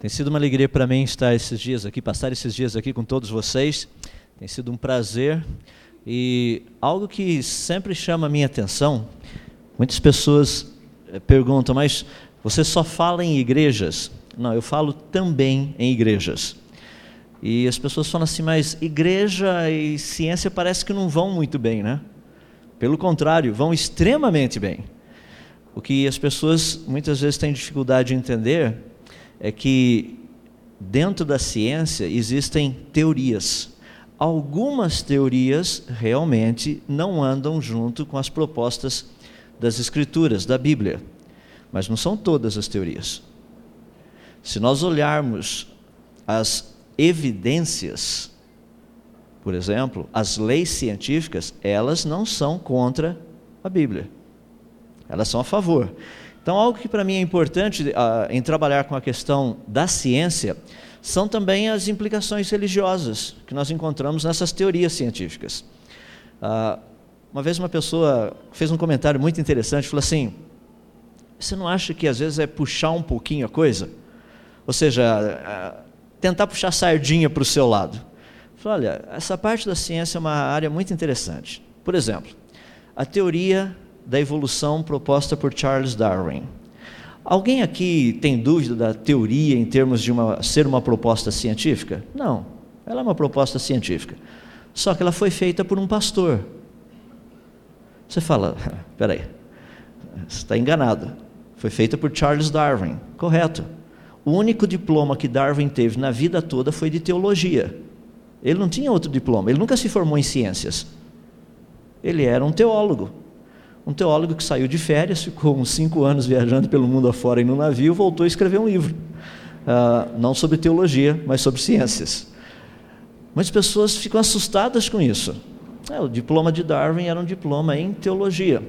Tem sido uma alegria para mim estar esses dias aqui, passar esses dias aqui com todos vocês. Tem sido um prazer e algo que sempre chama a minha atenção. Muitas pessoas eh, perguntam, mas você só fala em igrejas? Não, eu falo também em igrejas. E as pessoas falam assim, mas igreja e ciência parece que não vão muito bem, né? Pelo contrário, vão extremamente bem. O que as pessoas muitas vezes têm dificuldade de entender é que dentro da ciência existem teorias. Algumas teorias realmente não andam junto com as propostas das Escrituras, da Bíblia, mas não são todas as teorias. Se nós olharmos as evidências, por exemplo, as leis científicas, elas não são contra a Bíblia, elas são a favor. Então, algo que para mim é importante uh, em trabalhar com a questão da ciência são também as implicações religiosas que nós encontramos nessas teorias científicas. Uh, uma vez uma pessoa fez um comentário muito interessante, falou assim: você não acha que às vezes é puxar um pouquinho a coisa? Ou seja, uh, tentar puxar sardinha para o seu lado. Falei, olha, essa parte da ciência é uma área muito interessante. Por exemplo, a teoria da evolução proposta por Charles Darwin. Alguém aqui tem dúvida da teoria em termos de uma, ser uma proposta científica? Não, ela é uma proposta científica. Só que ela foi feita por um pastor. Você fala, peraí, você está enganado. Foi feita por Charles Darwin, correto. O único diploma que Darwin teve na vida toda foi de teologia. Ele não tinha outro diploma, ele nunca se formou em ciências. Ele era um teólogo um teólogo que saiu de férias, ficou uns cinco anos viajando pelo mundo afora em um navio, voltou a escrever um livro. Uh, não sobre teologia, mas sobre ciências. Muitas pessoas ficam assustadas com isso. É, o diploma de Darwin era um diploma em teologia.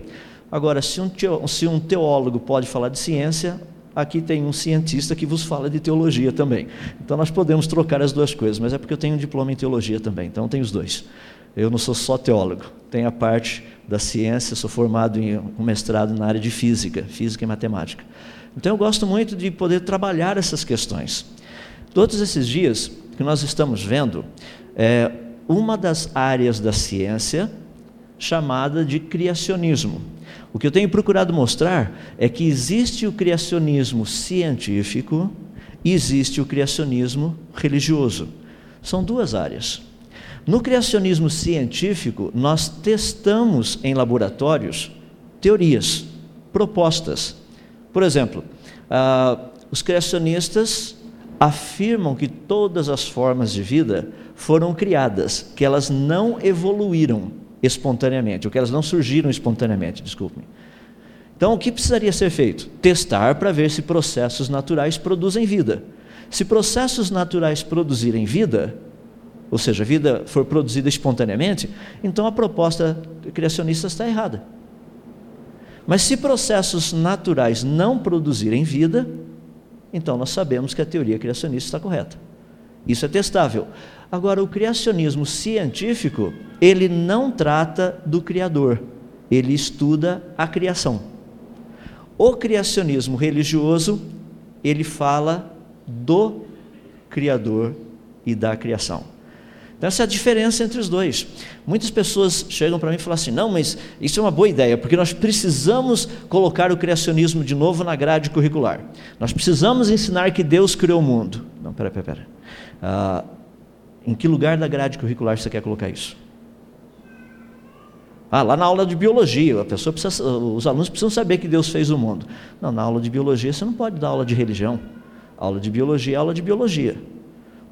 Agora, se um teólogo pode falar de ciência, aqui tem um cientista que vos fala de teologia também. Então nós podemos trocar as duas coisas, mas é porque eu tenho um diploma em teologia também, então tem os dois. Eu não sou só teólogo, tenho a parte da ciência, sou formado em um mestrado na área de física, física e matemática. Então eu gosto muito de poder trabalhar essas questões. Todos esses dias que nós estamos vendo é uma das áreas da ciência chamada de criacionismo. O que eu tenho procurado mostrar é que existe o criacionismo científico e existe o criacionismo religioso. São duas áreas. No criacionismo científico, nós testamos em laboratórios teorias, propostas. Por exemplo, uh, os criacionistas afirmam que todas as formas de vida foram criadas, que elas não evoluíram espontaneamente, ou que elas não surgiram espontaneamente, desculpe-me. Então, o que precisaria ser feito? Testar para ver se processos naturais produzem vida. Se processos naturais produzirem vida, ou seja, a vida for produzida espontaneamente, então a proposta criacionista está errada. Mas se processos naturais não produzirem vida, então nós sabemos que a teoria criacionista está correta. Isso é testável. Agora, o criacionismo científico, ele não trata do Criador, ele estuda a criação. O criacionismo religioso, ele fala do Criador e da criação. Então, essa é a diferença entre os dois. Muitas pessoas chegam para mim e falam assim: não, mas isso é uma boa ideia, porque nós precisamos colocar o criacionismo de novo na grade curricular. Nós precisamos ensinar que Deus criou o mundo. Não, pera, pera, pera. Ah, em que lugar da grade curricular você quer colocar isso? Ah, lá na aula de biologia, a pessoa precisa, os alunos precisam saber que Deus fez o mundo. Não, na aula de biologia você não pode dar aula de religião. A aula de biologia é aula de biologia.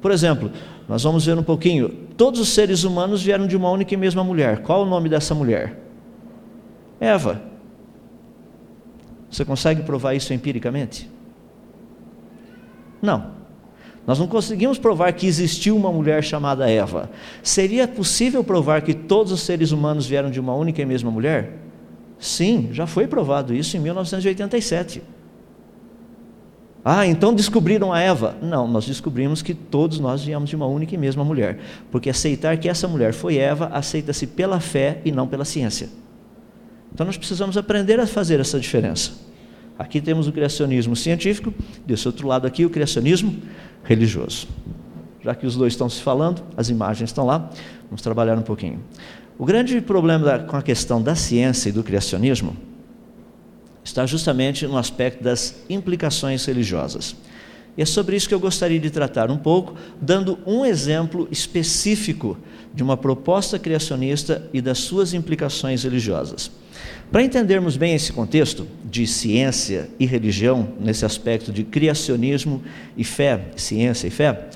Por exemplo, nós vamos ver um pouquinho. Todos os seres humanos vieram de uma única e mesma mulher. Qual o nome dessa mulher? Eva. Você consegue provar isso empiricamente? Não. Nós não conseguimos provar que existiu uma mulher chamada Eva. Seria possível provar que todos os seres humanos vieram de uma única e mesma mulher? Sim, já foi provado isso em 1987. Ah, então descobriram a Eva? Não, nós descobrimos que todos nós viemos de uma única e mesma mulher. Porque aceitar que essa mulher foi Eva, aceita-se pela fé e não pela ciência. Então nós precisamos aprender a fazer essa diferença. Aqui temos o criacionismo científico, desse outro lado aqui o criacionismo religioso. Já que os dois estão se falando, as imagens estão lá, vamos trabalhar um pouquinho. O grande problema da, com a questão da ciência e do criacionismo está justamente no aspecto das implicações religiosas. E é sobre isso que eu gostaria de tratar um pouco, dando um exemplo específico de uma proposta criacionista e das suas implicações religiosas. Para entendermos bem esse contexto de ciência e religião, nesse aspecto de criacionismo e fé, ciência e fé, uh,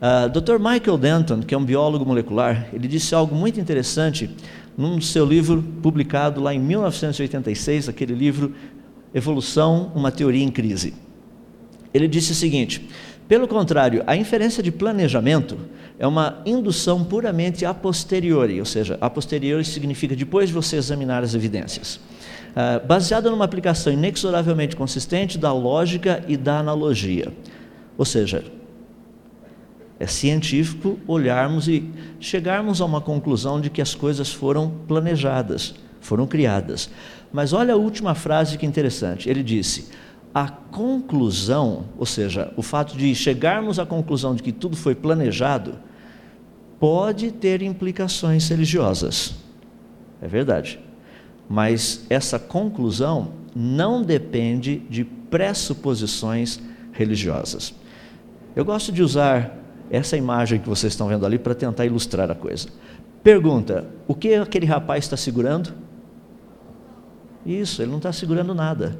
ah, Dr. Michael Denton, que é um biólogo molecular, ele disse algo muito interessante num seu livro publicado lá em 1986, aquele livro Evolução, uma teoria em crise. Ele disse o seguinte: pelo contrário, a inferência de planejamento é uma indução puramente a posteriori, ou seja, a posteriori significa depois de você examinar as evidências. Uh, baseada numa aplicação inexoravelmente consistente da lógica e da analogia. Ou seja, é científico olharmos e chegarmos a uma conclusão de que as coisas foram planejadas, foram criadas. Mas olha a última frase que interessante. Ele disse: a conclusão, ou seja, o fato de chegarmos à conclusão de que tudo foi planejado, pode ter implicações religiosas. É verdade. Mas essa conclusão não depende de pressuposições religiosas. Eu gosto de usar essa imagem que vocês estão vendo ali para tentar ilustrar a coisa. Pergunta: o que aquele rapaz está segurando? Isso, ele não está segurando nada.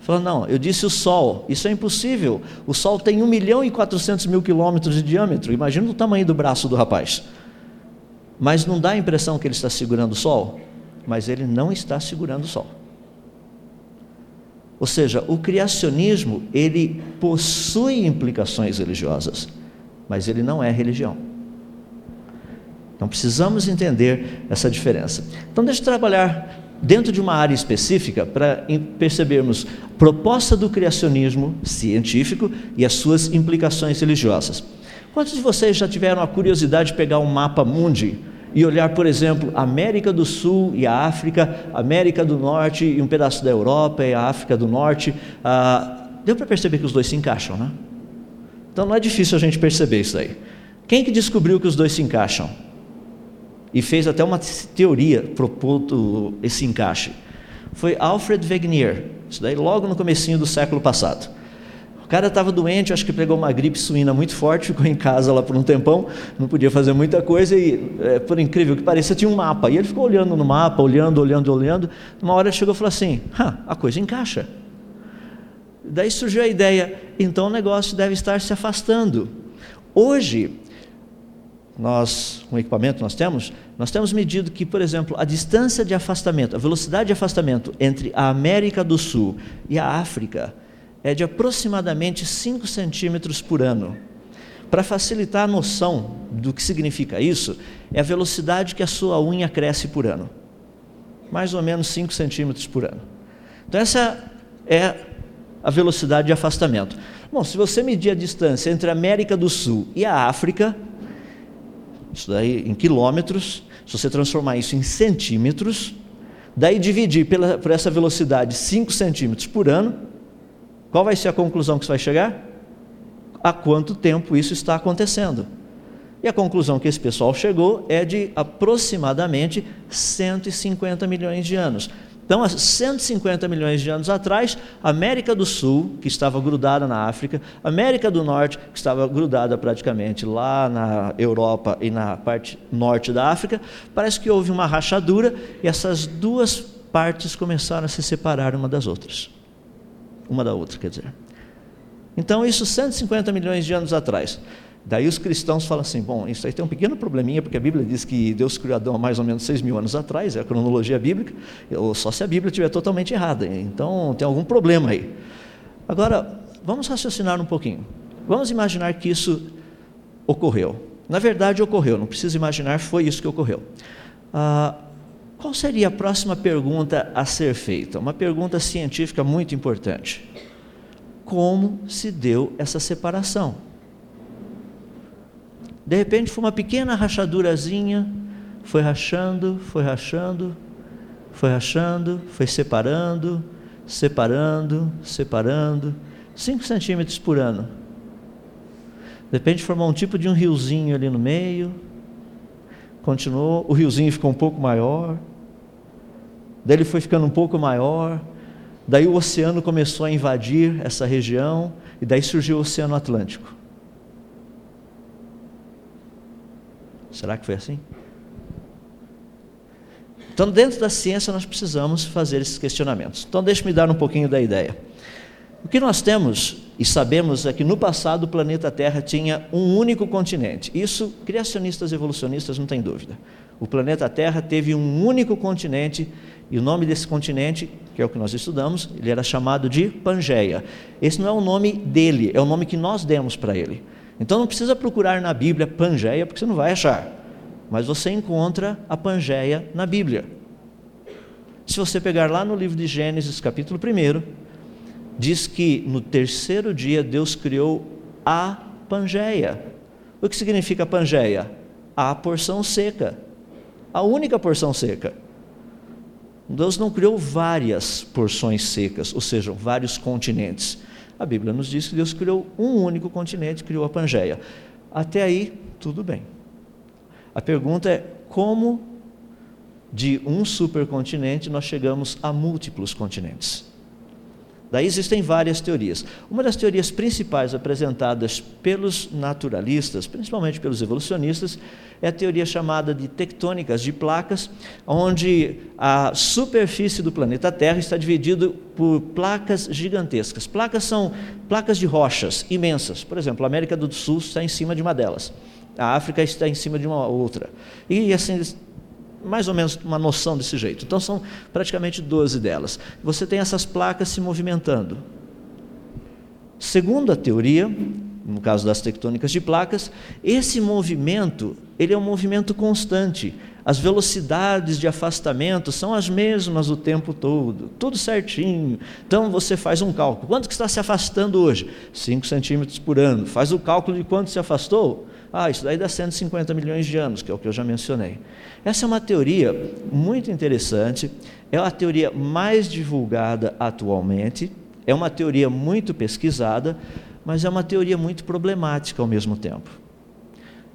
Fala, não, eu disse o Sol, isso é impossível. O Sol tem 1 milhão e 400 mil quilômetros de diâmetro, imagina o tamanho do braço do rapaz. Mas não dá a impressão que ele está segurando o Sol, mas ele não está segurando o Sol. Ou seja, o criacionismo, ele possui implicações religiosas, mas ele não é religião. Então precisamos entender essa diferença. Então deixa eu trabalhar dentro de uma área específica para percebermos proposta do criacionismo científico e as suas implicações religiosas. Quantos de vocês já tiveram a curiosidade de pegar um mapa mundi e olhar, por exemplo, América do Sul e a África, América do Norte e um pedaço da Europa e a África do Norte? Ah, deu para perceber que os dois se encaixam, né? Então não é difícil a gente perceber isso aí. Quem que descobriu que os dois se encaixam? E fez até uma teoria propondo esse encaixe. Foi Alfred Wegener, isso daí logo no comecinho do século passado. O cara estava doente, acho que pegou uma gripe suína muito forte, ficou em casa lá por um tempão, não podia fazer muita coisa e, é, por incrível que pareça, tinha um mapa. E ele ficou olhando no mapa, olhando, olhando, olhando. Uma hora chegou e falou assim: a coisa encaixa. Daí surgiu a ideia, então o negócio deve estar se afastando. Hoje, nós, com o equipamento que nós temos, nós temos medido que, por exemplo, a distância de afastamento, a velocidade de afastamento entre a América do Sul e a África é de aproximadamente 5 centímetros por ano. Para facilitar a noção do que significa isso, é a velocidade que a sua unha cresce por ano. Mais ou menos 5 centímetros por ano. Então, essa é a velocidade de afastamento. Bom, se você medir a distância entre a América do Sul e a África, isso daí em quilômetros, se você transformar isso em centímetros, daí dividir pela, por essa velocidade 5 centímetros por ano, qual vai ser a conclusão que você vai chegar? Há quanto tempo isso está acontecendo? E a conclusão que esse pessoal chegou é de aproximadamente 150 milhões de anos. Então, há 150 milhões de anos atrás, a América do Sul, que estava grudada na África, a América do Norte, que estava grudada praticamente lá na Europa e na parte norte da África, parece que houve uma rachadura e essas duas partes começaram a se separar uma das outras. Uma da outra, quer dizer. Então, isso 150 milhões de anos atrás. Daí os cristãos falam assim: bom, isso aí tem um pequeno probleminha, porque a Bíblia diz que Deus criou Adão há mais ou menos 6 mil anos atrás, é a cronologia bíblica, só se a Bíblia estiver totalmente errada, então tem algum problema aí. Agora, vamos raciocinar um pouquinho. Vamos imaginar que isso ocorreu. Na verdade, ocorreu, não precisa imaginar, foi isso que ocorreu. Ah, qual seria a próxima pergunta a ser feita? Uma pergunta científica muito importante. Como se deu essa separação? De repente foi uma pequena rachadurazinha, foi rachando, foi rachando, foi rachando, foi separando, separando, separando, 5 centímetros por ano. De repente formou um tipo de um riozinho ali no meio, continuou, o riozinho ficou um pouco maior, daí ele foi ficando um pouco maior, daí o oceano começou a invadir essa região, e daí surgiu o Oceano Atlântico. Será que foi assim? Então, dentro da ciência, nós precisamos fazer esses questionamentos. Então, deixe-me dar um pouquinho da ideia. O que nós temos e sabemos é que no passado o planeta Terra tinha um único continente. Isso, criacionistas e evolucionistas não têm dúvida. O planeta Terra teve um único continente e o nome desse continente, que é o que nós estudamos, ele era chamado de Pangeia. Esse não é o nome dele, é o nome que nós demos para ele. Então não precisa procurar na Bíblia Pangeia, porque você não vai achar. Mas você encontra a Pangeia na Bíblia. Se você pegar lá no livro de Gênesis, capítulo 1, diz que no terceiro dia Deus criou a Pangeia. O que significa Pangeia? A porção seca. A única porção seca. Deus não criou várias porções secas, ou seja, vários continentes. A Bíblia nos diz que Deus criou um único continente, criou a Pangeia. Até aí, tudo bem. A pergunta é como de um supercontinente nós chegamos a múltiplos continentes. Daí existem várias teorias. Uma das teorias principais apresentadas pelos naturalistas, principalmente pelos evolucionistas, é a teoria chamada de tectônicas de placas, onde a superfície do planeta Terra está dividida por placas gigantescas. Placas são placas de rochas imensas. Por exemplo, a América do Sul está em cima de uma delas. A África está em cima de uma outra. E assim mais ou menos uma noção desse jeito. Então são praticamente 12 delas. Você tem essas placas se movimentando. Segundo a teoria, no caso das tectônicas de placas, esse movimento, ele é um movimento constante. As velocidades de afastamento são as mesmas o tempo todo, tudo certinho. Então você faz um cálculo. Quanto que está se afastando hoje? 5 centímetros por ano. Faz o cálculo de quanto se afastou. Ah, isso daí dá 150 milhões de anos, que é o que eu já mencionei. Essa é uma teoria muito interessante, é a teoria mais divulgada atualmente, é uma teoria muito pesquisada, mas é uma teoria muito problemática ao mesmo tempo.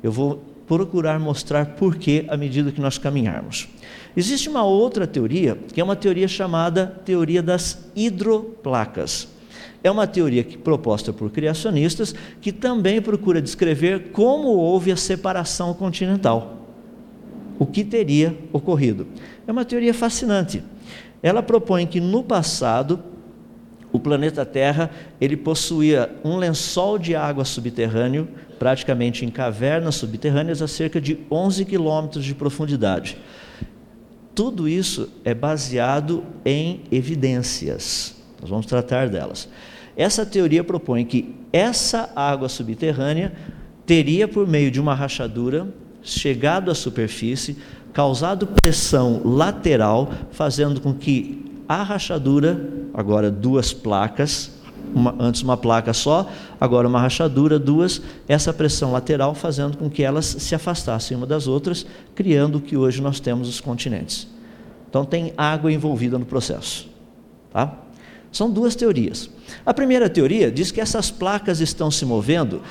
Eu vou procurar mostrar por que à medida que nós caminharmos. Existe uma outra teoria, que é uma teoria chamada teoria das hidroplacas. É uma teoria que, proposta por criacionistas que também procura descrever como houve a separação continental o que teria ocorrido. É uma teoria fascinante. Ela propõe que no passado o planeta Terra ele possuía um lençol de água subterrâneo, praticamente em cavernas subterrâneas a cerca de 11 quilômetros de profundidade. Tudo isso é baseado em evidências. Nós vamos tratar delas. Essa teoria propõe que essa água subterrânea teria, por meio de uma rachadura, chegado à superfície, causado pressão lateral, fazendo com que a rachadura, agora duas placas, uma, antes uma placa só, agora uma rachadura, duas, essa pressão lateral fazendo com que elas se afastassem uma das outras, criando o que hoje nós temos os continentes. Então tem água envolvida no processo. Tá? São duas teorias. A primeira teoria diz que essas placas estão se movendo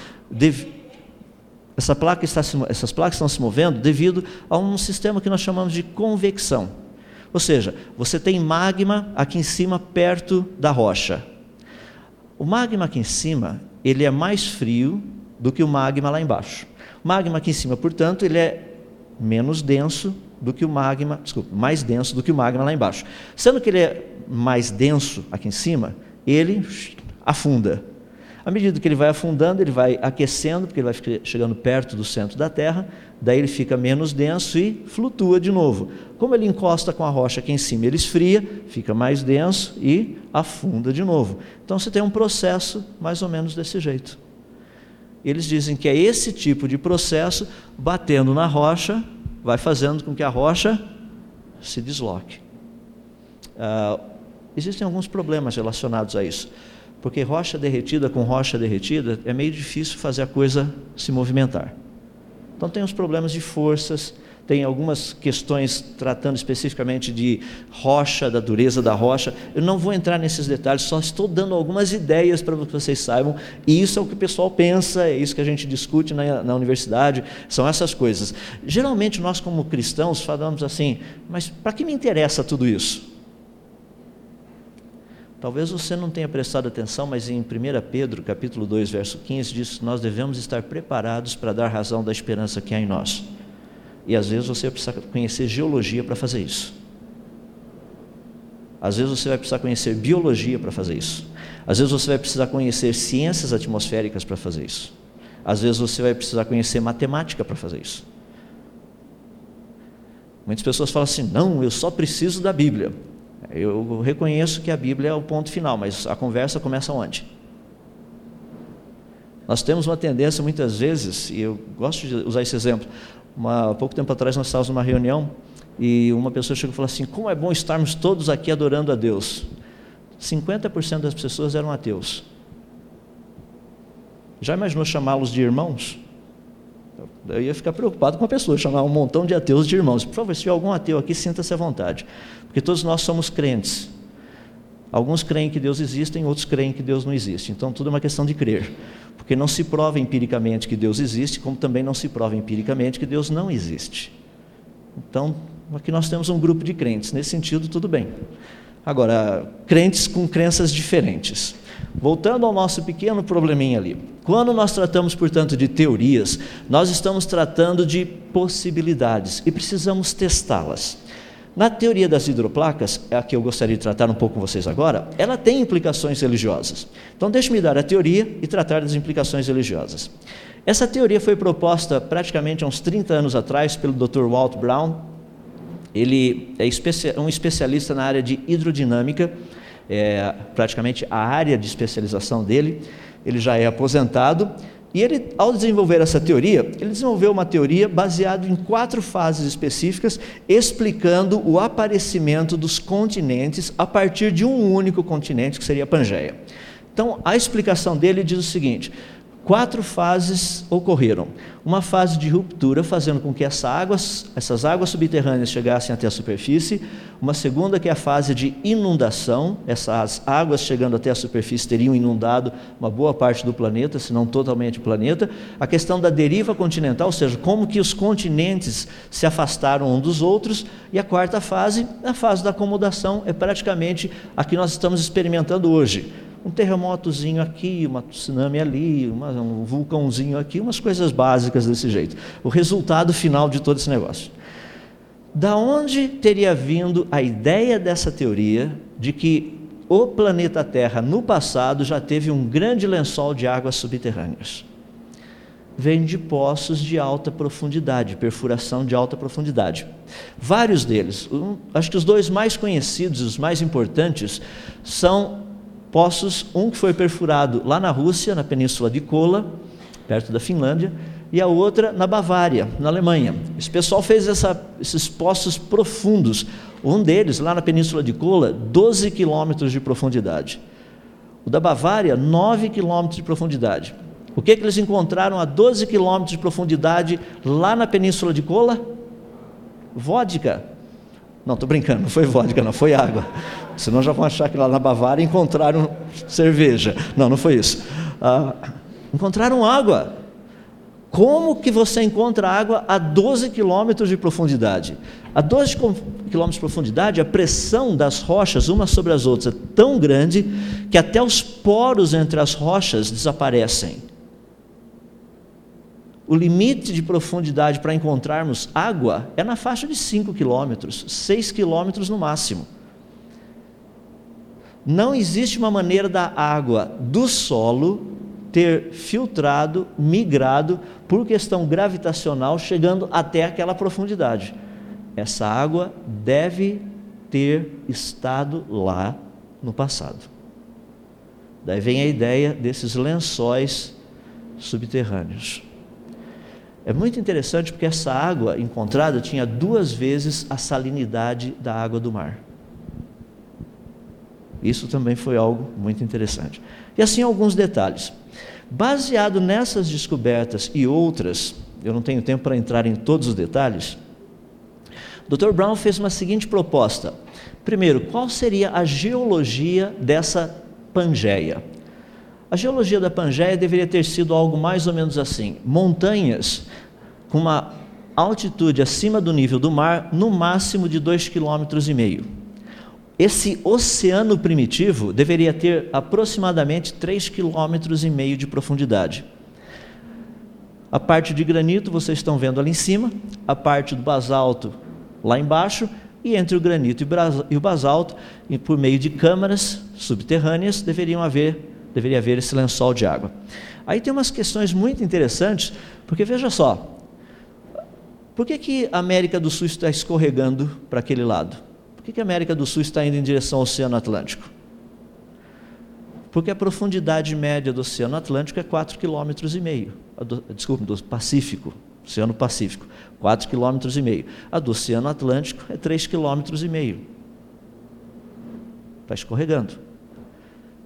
essa placa está se, essas placas estão se movendo devido a um sistema que nós chamamos de convecção. Ou seja, você tem magma aqui em cima, perto da rocha. O magma aqui em cima, ele é mais frio do que o magma lá embaixo. O magma aqui em cima, portanto, ele é menos denso do que o magma, desculpa, mais denso do que o magma lá embaixo. Sendo que ele é mais denso aqui em cima, ele afunda. À medida que ele vai afundando, ele vai aquecendo, porque ele vai chegando perto do centro da Terra, daí ele fica menos denso e flutua de novo. Como ele encosta com a rocha aqui em cima, ele esfria, fica mais denso e afunda de novo. Então você tem um processo mais ou menos desse jeito. Eles dizem que é esse tipo de processo, batendo na rocha, vai fazendo com que a rocha se desloque. Uh, existem alguns problemas relacionados a isso porque rocha derretida com rocha derretida é meio difícil fazer a coisa se movimentar. Então tem os problemas de forças, tem algumas questões tratando especificamente de rocha, da dureza da rocha. Eu não vou entrar nesses detalhes, só estou dando algumas ideias para que vocês saibam. E isso é o que o pessoal pensa, é isso que a gente discute na, na universidade, são essas coisas. Geralmente nós, como cristãos, falamos assim: mas para que me interessa tudo isso? Talvez você não tenha prestado atenção, mas em 1 Pedro, capítulo 2, verso 15, diz que nós devemos estar preparados para dar razão da esperança que há em nós. E às vezes você vai precisar conhecer geologia para fazer isso. Às vezes você vai precisar conhecer biologia para fazer isso. Às vezes você vai precisar conhecer ciências atmosféricas para fazer isso. Às vezes você vai precisar conhecer matemática para fazer isso. Muitas pessoas falam assim: não, eu só preciso da Bíblia. Eu reconheço que a Bíblia é o ponto final, mas a conversa começa onde? Nós temos uma tendência muitas vezes, e eu gosto de usar esse exemplo, uma, pouco tempo atrás nós estávamos numa reunião e uma pessoa chegou e falou assim: Como é bom estarmos todos aqui adorando a Deus. 50% das pessoas eram ateus. Já imaginou chamá-los de irmãos? Eu ia ficar preocupado com a pessoa, chamar um montão de ateus de irmãos. Por favor, se tiver algum ateu aqui, sinta-se à vontade. Porque todos nós somos crentes. Alguns creem que Deus existe, outros creem que Deus não existe. Então tudo é uma questão de crer. Porque não se prova empiricamente que Deus existe, como também não se prova empiricamente que Deus não existe. Então, aqui nós temos um grupo de crentes. Nesse sentido, tudo bem. Agora, crentes com crenças diferentes. Voltando ao nosso pequeno probleminha ali. Quando nós tratamos, portanto, de teorias, nós estamos tratando de possibilidades e precisamos testá-las. Na teoria das hidroplacas, a que eu gostaria de tratar um pouco com vocês agora, ela tem implicações religiosas. Então, deixe-me dar a teoria e tratar das implicações religiosas. Essa teoria foi proposta praticamente há uns 30 anos atrás pelo Dr. Walt Brown. Ele é um especialista na área de hidrodinâmica, é praticamente a área de especialização dele. Ele já é aposentado e ele, ao desenvolver essa teoria, ele desenvolveu uma teoria baseada em quatro fases específicas, explicando o aparecimento dos continentes a partir de um único continente, que seria a Pangeia. Então, a explicação dele diz o seguinte: quatro fases ocorreram. Uma fase de ruptura, fazendo com que essa essas águas subterrâneas chegassem até a superfície. Uma segunda, que é a fase de inundação. Essas águas chegando até a superfície teriam inundado uma boa parte do planeta, se não totalmente o planeta. A questão da deriva continental, ou seja, como que os continentes se afastaram um dos outros. E a quarta fase, a fase da acomodação, é praticamente a que nós estamos experimentando hoje um terremotozinho aqui, uma tsunami ali, uma, um vulcãozinho aqui, umas coisas básicas desse jeito. O resultado final de todo esse negócio. Da onde teria vindo a ideia dessa teoria de que o planeta Terra no passado já teve um grande lençol de águas subterrâneas? Vem de poços de alta profundidade, perfuração de alta profundidade. Vários deles, um, acho que os dois mais conhecidos, os mais importantes, são poços, um que foi perfurado lá na Rússia, na península de Kola, perto da Finlândia, e a outra na Bavária, na Alemanha. Esse pessoal fez essa, esses poços profundos. Um deles, lá na península de Kola, 12 quilômetros de profundidade. O da Bavária, 9 quilômetros de profundidade. O que, que eles encontraram a 12 quilômetros de profundidade lá na península de Kola? Vodka. Não, estou brincando, não foi vodka, não, foi água. Senão já vão achar que lá na Bavária encontraram cerveja. Não, não foi isso. Ah, encontraram água. Como que você encontra água a 12 quilômetros de profundidade? A 12 quilômetros de profundidade, a pressão das rochas umas sobre as outras é tão grande que até os poros entre as rochas desaparecem. O limite de profundidade para encontrarmos água é na faixa de 5 quilômetros, 6 quilômetros no máximo. Não existe uma maneira da água do solo ter filtrado, migrado por questão gravitacional, chegando até aquela profundidade. Essa água deve ter estado lá no passado. Daí vem a ideia desses lençóis subterrâneos. É muito interessante porque essa água encontrada tinha duas vezes a salinidade da água do mar. Isso também foi algo muito interessante. E assim alguns detalhes. Baseado nessas descobertas e outras, eu não tenho tempo para entrar em todos os detalhes, Dr. Brown fez uma seguinte proposta. Primeiro, qual seria a geologia dessa Pangeia? A geologia da Pangeia deveria ter sido algo mais ou menos assim: montanhas com uma altitude acima do nível do mar, no máximo de 2,5 km. Esse oceano primitivo deveria ter aproximadamente 3,5 km de profundidade. A parte de granito vocês estão vendo ali em cima, a parte do basalto lá embaixo, e entre o granito e o basalto, por meio de câmaras subterrâneas, deveriam haver, deveria haver esse lençol de água. Aí tem umas questões muito interessantes, porque veja só, por que, que a América do Sul está escorregando para aquele lado? Por que, que a América do Sul está indo em direção ao Oceano Atlântico? Porque a profundidade média do Oceano Atlântico é 4,5 km desculpe, do Pacífico, Oceano Pacífico, 4,5 km. A do Oceano Atlântico é 3,5 km. Está escorregando.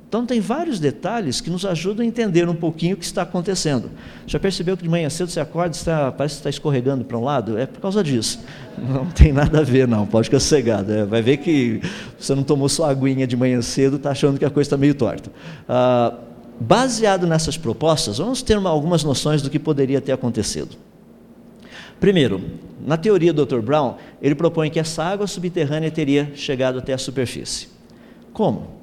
Então tem vários detalhes que nos ajudam a entender um pouquinho o que está acontecendo. Já percebeu que de manhã cedo você acorda e está, parece que está escorregando para um lado? É por causa disso. Não tem nada a ver, não, pode ficar sossegado. É, vai ver que você não tomou sua aguinha de manhã cedo, está achando que a coisa está meio torta. Ah, Baseado nessas propostas, vamos ter uma, algumas noções do que poderia ter acontecido. Primeiro, na teoria do Dr. Brown, ele propõe que essa água subterrânea teria chegado até a superfície. Como?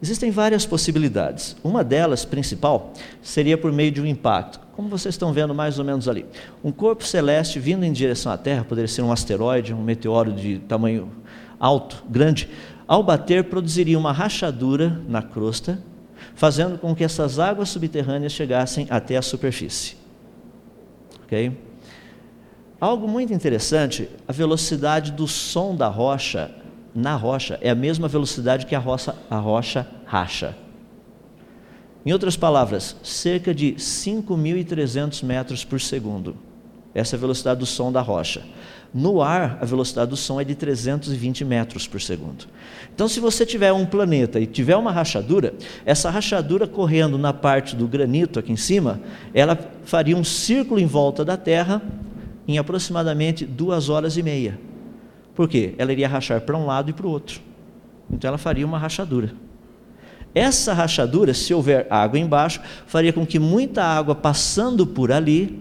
Existem várias possibilidades. Uma delas, principal, seria por meio de um impacto, como vocês estão vendo mais ou menos ali. Um corpo celeste vindo em direção à Terra, poderia ser um asteroide, um meteoro de tamanho alto, grande, ao bater produziria uma rachadura na crosta fazendo com que essas águas subterrâneas chegassem até a superfície. Ok? Algo muito interessante, a velocidade do som da rocha na rocha é a mesma velocidade que a rocha, a rocha racha. Em outras palavras, cerca de 5.300 metros por segundo. Essa é a velocidade do som da rocha. No ar, a velocidade do som é de 320 metros por segundo. Então, se você tiver um planeta e tiver uma rachadura, essa rachadura correndo na parte do granito aqui em cima, ela faria um círculo em volta da Terra em aproximadamente duas horas e meia. Por quê? Ela iria rachar para um lado e para o outro. Então, ela faria uma rachadura. Essa rachadura, se houver água embaixo, faria com que muita água passando por ali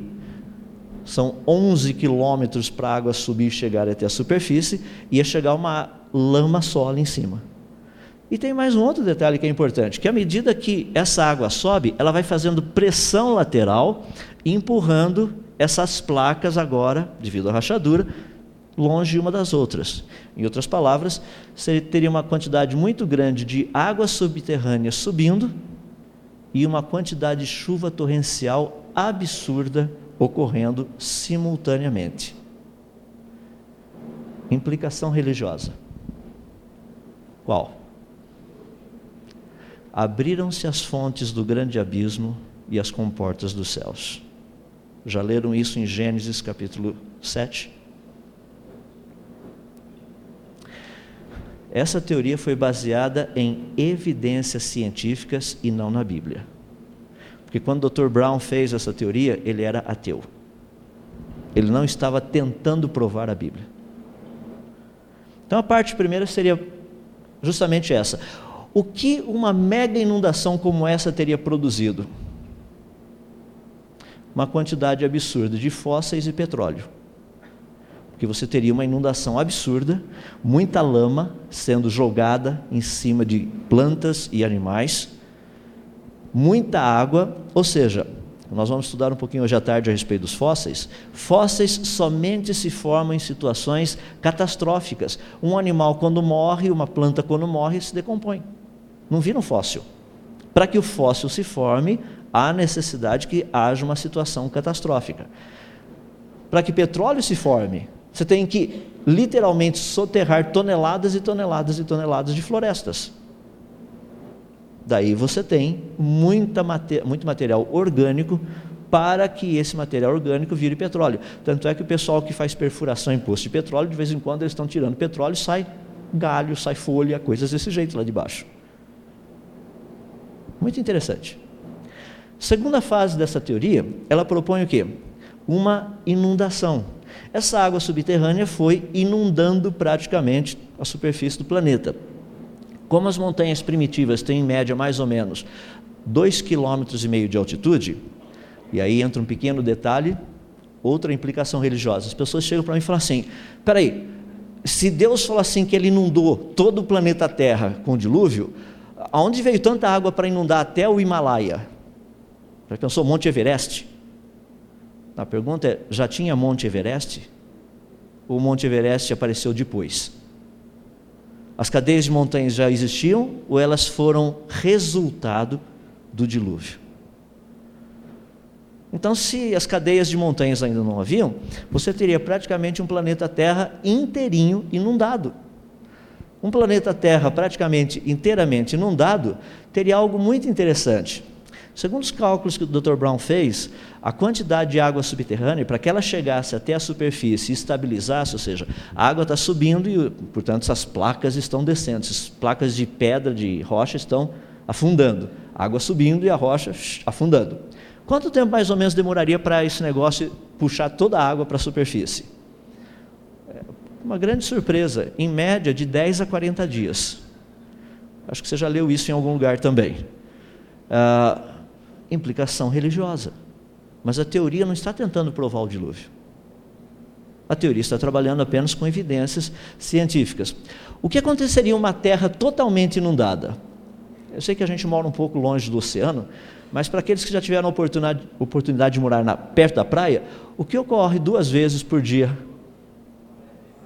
são 11 quilômetros para a água subir e chegar até a superfície, ia chegar uma lama só ali em cima. E tem mais um outro detalhe que é importante, que à medida que essa água sobe, ela vai fazendo pressão lateral, empurrando essas placas agora, devido à rachadura, longe uma das outras. Em outras palavras, você teria uma quantidade muito grande de água subterrânea subindo e uma quantidade de chuva torrencial absurda ocorrendo simultaneamente. Implicação religiosa. Qual? Abriram-se as fontes do grande abismo e as comportas dos céus. Já leram isso em Gênesis capítulo 7? Essa teoria foi baseada em evidências científicas e não na Bíblia. Porque quando o Dr. Brown fez essa teoria, ele era ateu. Ele não estava tentando provar a Bíblia. Então a parte primeira seria justamente essa. O que uma mega inundação como essa teria produzido? Uma quantidade absurda de fósseis e petróleo. Porque você teria uma inundação absurda, muita lama sendo jogada em cima de plantas e animais, muita água, ou seja, nós vamos estudar um pouquinho hoje à tarde a respeito dos fósseis. Fósseis somente se formam em situações catastróficas. Um animal, quando morre, uma planta, quando morre, se decompõe. Não vira um fóssil. Para que o fóssil se forme, há necessidade que haja uma situação catastrófica. Para que petróleo se forme, você tem que literalmente soterrar toneladas e toneladas e toneladas de florestas. Daí você tem muita muito material orgânico para que esse material orgânico vire petróleo. Tanto é que o pessoal que faz perfuração em poço de petróleo, de vez em quando eles estão tirando petróleo, sai galho, sai folha, coisas desse jeito lá de baixo. Muito interessante. Segunda fase dessa teoria, ela propõe o quê? Uma inundação. Essa água subterrânea foi inundando praticamente a superfície do planeta. Como as montanhas primitivas têm em média mais ou menos 2,5 km de altitude, e aí entra um pequeno detalhe, outra implicação religiosa. As pessoas chegam para mim e falam assim: peraí, se Deus falou assim que ele inundou todo o planeta Terra com o dilúvio, aonde veio tanta água para inundar até o Himalaia? Já pensou Monte Everest? A pergunta é: já tinha Monte Everest? Ou o Monte Everest apareceu depois? As cadeias de montanhas já existiam ou elas foram resultado do dilúvio? Então, se as cadeias de montanhas ainda não haviam, você teria praticamente um planeta Terra inteirinho inundado. Um planeta Terra praticamente inteiramente inundado teria algo muito interessante. Segundo os cálculos que o Dr. Brown fez, a quantidade de água subterrânea, para que ela chegasse até a superfície e estabilizasse, ou seja, a água está subindo e, portanto, essas placas estão descendo, essas placas de pedra, de rocha estão afundando. Água subindo e a rocha afundando. Quanto tempo mais ou menos demoraria para esse negócio puxar toda a água para a superfície? É uma grande surpresa, em média de 10 a 40 dias. Acho que você já leu isso em algum lugar também. Ah, implicação religiosa. Mas a teoria não está tentando provar o dilúvio. A teoria está trabalhando apenas com evidências científicas. O que aconteceria uma terra totalmente inundada? Eu sei que a gente mora um pouco longe do oceano, mas para aqueles que já tiveram a oportunidade, oportunidade de morar na, perto da praia, o que ocorre duas vezes por dia?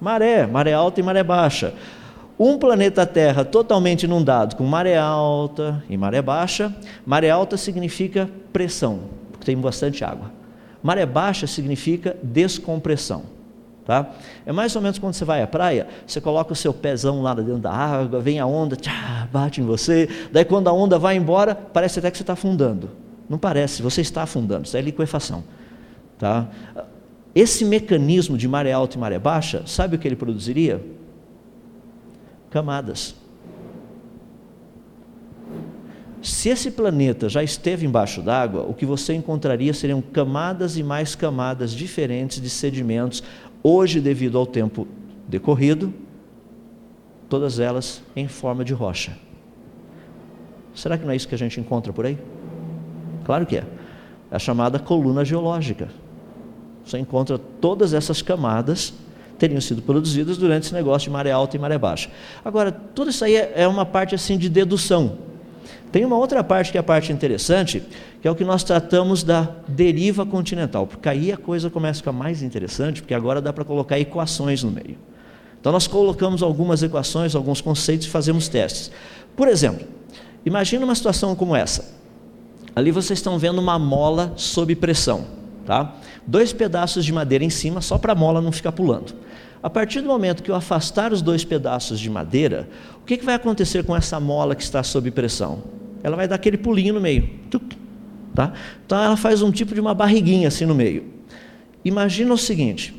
Maré, maré alta e maré baixa. Um planeta Terra totalmente inundado com maré alta e maré baixa. Maré alta significa pressão, porque tem bastante água. Maré baixa significa descompressão. Tá? É mais ou menos quando você vai à praia, você coloca o seu pezão lá dentro da água, vem a onda, tchá, bate em você, daí quando a onda vai embora, parece até que você está afundando. Não parece, você está afundando, isso é liquefação. Tá? Esse mecanismo de maré alta e maré baixa, sabe o que ele produziria? Camadas. Se esse planeta já esteve embaixo d'água, o que você encontraria seriam camadas e mais camadas diferentes de sedimentos Hoje, devido ao tempo decorrido, todas elas em forma de rocha. Será que não é isso que a gente encontra por aí? Claro que é. É a chamada coluna geológica. Você encontra todas essas camadas teriam sido produzidas durante esse negócio de maré alta e maré baixa. Agora, tudo isso aí é uma parte assim de dedução. Tem uma outra parte que é a parte interessante, que é o que nós tratamos da deriva continental, porque aí a coisa começa a ficar mais interessante, porque agora dá para colocar equações no meio. Então nós colocamos algumas equações, alguns conceitos e fazemos testes. Por exemplo, imagine uma situação como essa. Ali vocês estão vendo uma mola sob pressão, tá? Dois pedaços de madeira em cima, só para a mola não ficar pulando. A partir do momento que eu afastar os dois pedaços de madeira, o que, que vai acontecer com essa mola que está sob pressão? ela vai dar aquele pulinho no meio. Tá? Então ela faz um tipo de uma barriguinha assim no meio. Imagina o seguinte: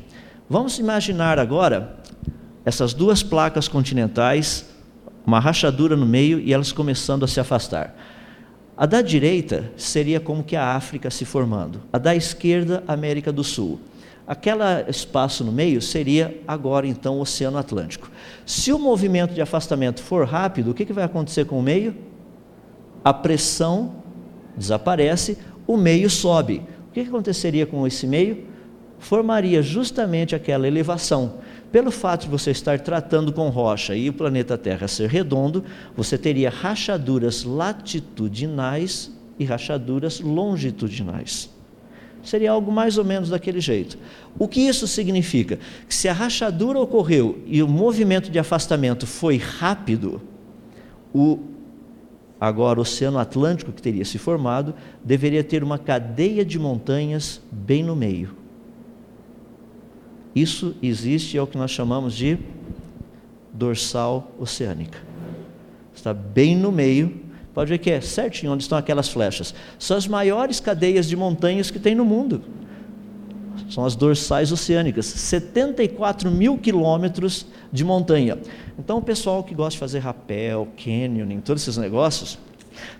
vamos imaginar agora essas duas placas continentais, uma rachadura no meio e elas começando a se afastar. A da direita seria como que a África se formando, a da esquerda, a América do Sul. Aquele espaço no meio seria agora então o Oceano Atlântico. Se o movimento de afastamento for rápido, o que, que vai acontecer com o meio? a pressão desaparece, o meio sobe. O que aconteceria com esse meio? Formaria justamente aquela elevação. Pelo fato de você estar tratando com rocha e o planeta Terra ser redondo, você teria rachaduras latitudinais e rachaduras longitudinais. Seria algo mais ou menos daquele jeito. O que isso significa? Que se a rachadura ocorreu e o movimento de afastamento foi rápido, o Agora, o Oceano Atlântico, que teria se formado, deveria ter uma cadeia de montanhas bem no meio. Isso existe, é o que nós chamamos de dorsal oceânica. Está bem no meio, pode ver que é certinho onde estão aquelas flechas. São as maiores cadeias de montanhas que tem no mundo. São as dorsais oceânicas, 74 mil quilômetros de montanha. Então, o pessoal que gosta de fazer rapel, canyoning, todos esses negócios,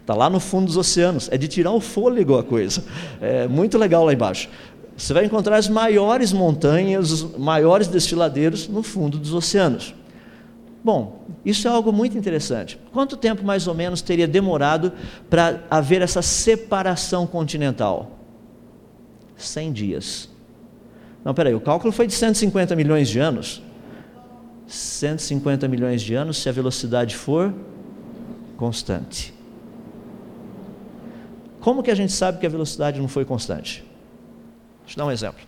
está lá no fundo dos oceanos. É de tirar o fôlego a coisa. É muito legal lá embaixo. Você vai encontrar as maiores montanhas, os maiores desfiladeiros no fundo dos oceanos. Bom, isso é algo muito interessante. Quanto tempo mais ou menos teria demorado para haver essa separação continental? 100 dias. Não, peraí, o cálculo foi de 150 milhões de anos. 150 milhões de anos se a velocidade for constante. Como que a gente sabe que a velocidade não foi constante? Deixa eu dar um exemplo.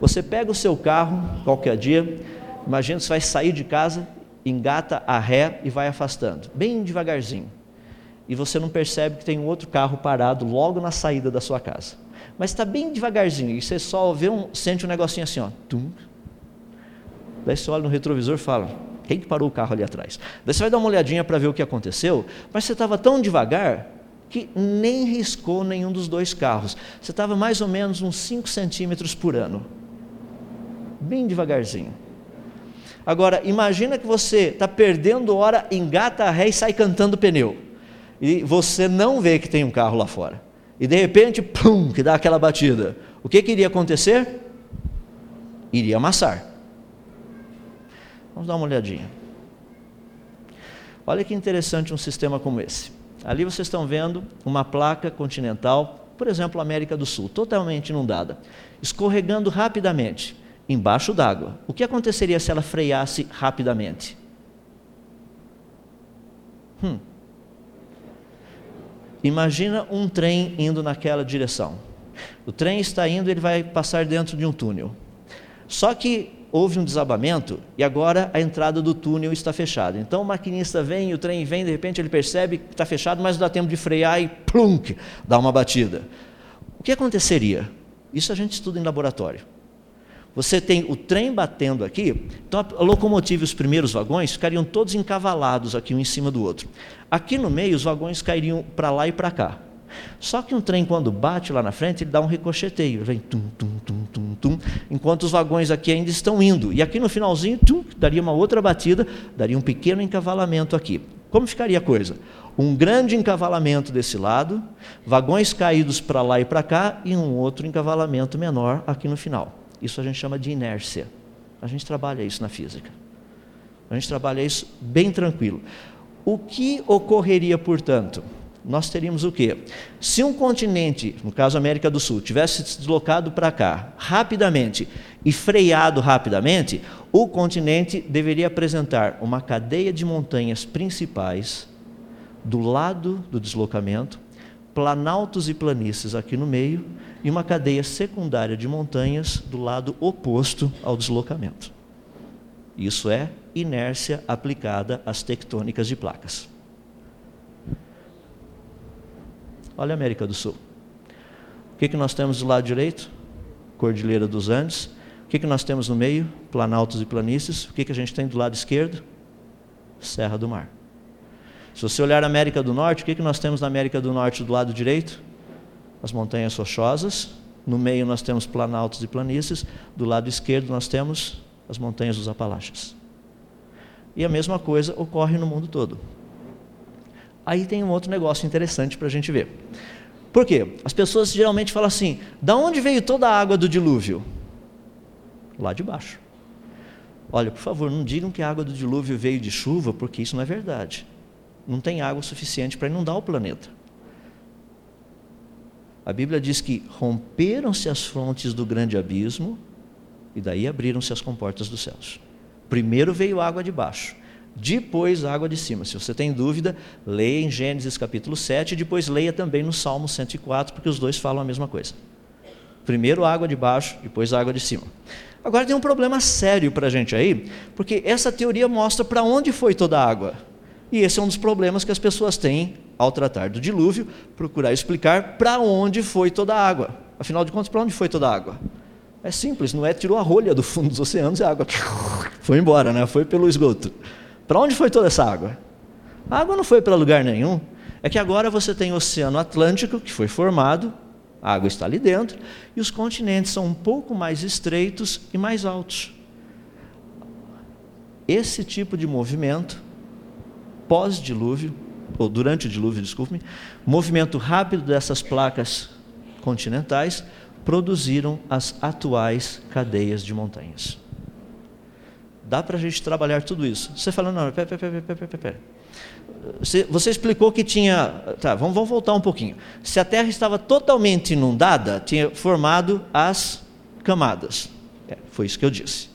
Você pega o seu carro qualquer dia, imagina que você vai sair de casa engata a ré e vai afastando, bem devagarzinho. E você não percebe que tem um outro carro parado logo na saída da sua casa. Mas está bem devagarzinho, e você só vê um, sente um negocinho assim, ó. Tum. Daí você olha no retrovisor e fala, quem que parou o carro ali atrás? Daí você vai dar uma olhadinha para ver o que aconteceu, mas você estava tão devagar que nem riscou nenhum dos dois carros. Você estava mais ou menos uns 5 centímetros por ano. Bem devagarzinho. Agora, imagina que você está perdendo hora, engata a ré e sai cantando pneu. E você não vê que tem um carro lá fora. E de repente, pum, que dá aquela batida. O que, que iria acontecer? Iria amassar. Vamos dar uma olhadinha. Olha que interessante um sistema como esse. Ali vocês estão vendo uma placa continental, por exemplo, América do Sul, totalmente inundada, escorregando rapidamente embaixo d'água. O que aconteceria se ela freasse rapidamente? Hum. Imagina um trem indo naquela direção. O trem está indo, ele vai passar dentro de um túnel. Só que houve um desabamento e agora a entrada do túnel está fechada. Então o maquinista vem, o trem vem, de repente ele percebe que está fechado, mas dá tempo de frear e plunk, dá uma batida. O que aconteceria? Isso a gente estuda em laboratório. Você tem o trem batendo aqui, então a locomotiva e os primeiros vagões ficariam todos encavalados aqui um em cima do outro. Aqui no meio os vagões cairiam para lá e para cá. Só que um trem quando bate lá na frente, ele dá um ricocheteio, vem tum tum tum tum tum, enquanto os vagões aqui ainda estão indo. E aqui no finalzinho, tum, daria uma outra batida, daria um pequeno encavalamento aqui. Como ficaria a coisa? Um grande encavalamento desse lado, vagões caídos para lá e para cá e um outro encavalamento menor aqui no final. Isso a gente chama de inércia. A gente trabalha isso na física. A gente trabalha isso bem tranquilo. O que ocorreria, portanto? Nós teríamos o quê? Se um continente, no caso América do Sul, tivesse se deslocado para cá rapidamente e freado rapidamente, o continente deveria apresentar uma cadeia de montanhas principais do lado do deslocamento, planaltos e planícies aqui no meio e uma cadeia secundária de montanhas do lado oposto ao deslocamento. Isso é inércia aplicada às tectônicas de placas. Olha a América do Sul. O que, que nós temos do lado direito? Cordilheira dos Andes. O que, que nós temos no meio? Planaltos e planícies. O que, que a gente tem do lado esquerdo? Serra do Mar. Se você olhar a América do Norte, o que, que nós temos na América do Norte do lado direito? as montanhas rochosas, no meio nós temos planaltos e planícies, do lado esquerdo nós temos as montanhas dos Apalaches. E a mesma coisa ocorre no mundo todo. Aí tem um outro negócio interessante para a gente ver. Por quê? As pessoas geralmente falam assim: da onde veio toda a água do dilúvio? Lá de baixo. Olha, por favor, não digam que a água do dilúvio veio de chuva, porque isso não é verdade. Não tem água suficiente para inundar o planeta. A Bíblia diz que romperam-se as fontes do grande abismo e daí abriram-se as comportas dos céus. Primeiro veio água de baixo, depois água de cima. Se você tem dúvida, leia em Gênesis capítulo 7 e depois leia também no Salmo 104, porque os dois falam a mesma coisa. Primeiro água de baixo, depois água de cima. Agora tem um problema sério para a gente aí, porque essa teoria mostra para onde foi toda a água. E esse é um dos problemas que as pessoas têm ao tratar do dilúvio, procurar explicar para onde foi toda a água. Afinal de contas, para onde foi toda a água? É simples, não é tirou a rolha do fundo dos oceanos e a água foi embora, né? foi pelo esgoto. Para onde foi toda essa água? A água não foi para lugar nenhum. É que agora você tem o Oceano Atlântico, que foi formado, a água está ali dentro, e os continentes são um pouco mais estreitos e mais altos. Esse tipo de movimento, pós-dilúvio, ou durante o dilúvio, desculpe-me, movimento rápido dessas placas continentais produziram as atuais cadeias de montanhas. Dá para a gente trabalhar tudo isso. Você falando, não, pera, pera, pera, pera, pera. Você, você explicou que tinha. Tá, vamos, vamos voltar um pouquinho. Se a Terra estava totalmente inundada, tinha formado as camadas. É, foi isso que eu disse.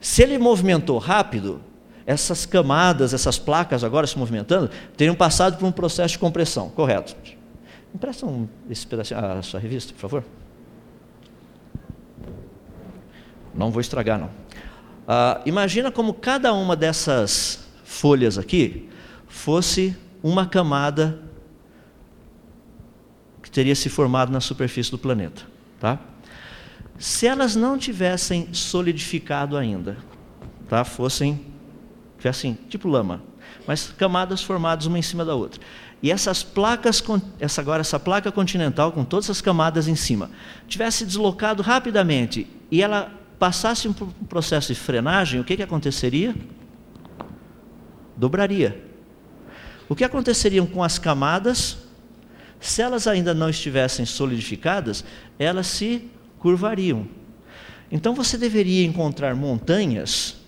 Se ele movimentou rápido, essas camadas, essas placas agora se movimentando, teriam passado por um processo de compressão, correto? Emprestam esse pedacinho, a sua revista, por favor. Não vou estragar, não. Ah, imagina como cada uma dessas folhas aqui fosse uma camada que teria se formado na superfície do planeta. Tá? Se elas não tivessem solidificado ainda, tá? fossem, tivessem tipo lama, mas camadas formadas uma em cima da outra. E essas placas, essa agora essa placa continental com todas as camadas em cima, tivesse deslocado rapidamente e ela passasse um processo de frenagem, o que, que aconteceria? Dobraria. O que aconteceria com as camadas? Se elas ainda não estivessem solidificadas, elas se curvariam. Então você deveria encontrar montanhas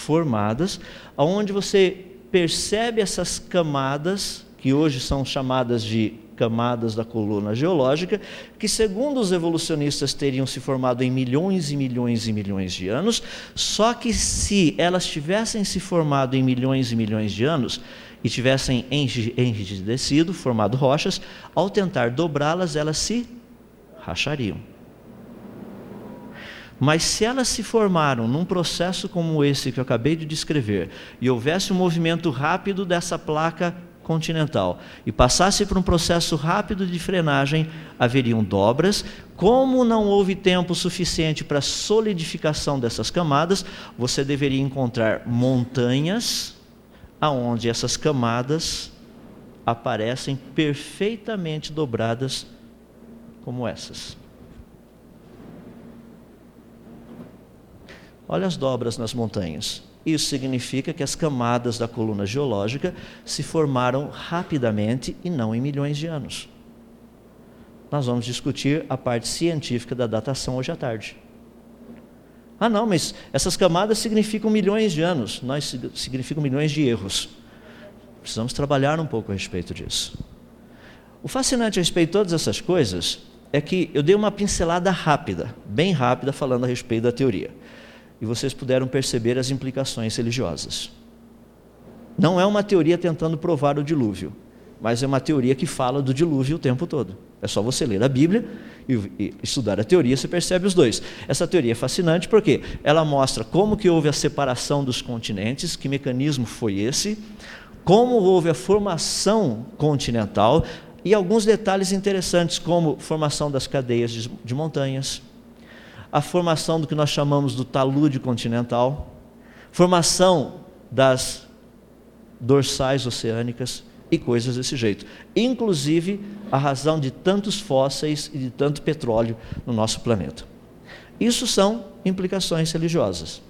formadas, onde você percebe essas camadas, que hoje são chamadas de camadas da coluna geológica, que segundo os evolucionistas teriam se formado em milhões e milhões e milhões de anos, só que se elas tivessem se formado em milhões e milhões de anos e tivessem enrijecido, formado rochas, ao tentar dobrá-las, elas se rachariam. Mas se elas se formaram num processo como esse que eu acabei de descrever, e houvesse um movimento rápido dessa placa continental e passasse por um processo rápido de frenagem, haveriam dobras. Como não houve tempo suficiente para a solidificação dessas camadas, você deveria encontrar montanhas aonde essas camadas aparecem perfeitamente dobradas como essas. Olha as dobras nas montanhas. Isso significa que as camadas da coluna geológica se formaram rapidamente e não em milhões de anos. Nós vamos discutir a parte científica da datação hoje à tarde. Ah, não, mas essas camadas significam milhões de anos, nós significam milhões de erros. Precisamos trabalhar um pouco a respeito disso. O fascinante a respeito de todas essas coisas é que eu dei uma pincelada rápida, bem rápida, falando a respeito da teoria e vocês puderam perceber as implicações religiosas. Não é uma teoria tentando provar o dilúvio, mas é uma teoria que fala do dilúvio o tempo todo. É só você ler a Bíblia e, estudar a teoria, você percebe os dois. Essa teoria é fascinante porque ela mostra como que houve a separação dos continentes, que mecanismo foi esse, como houve a formação continental e alguns detalhes interessantes, como formação das cadeias de, montanhas, a formação do que nós chamamos do talude continental, formação das dorsais oceânicas e coisas desse jeito. Inclusive a razão de tantos fósseis e de tanto petróleo no nosso planeta. Isso são implicações religiosas,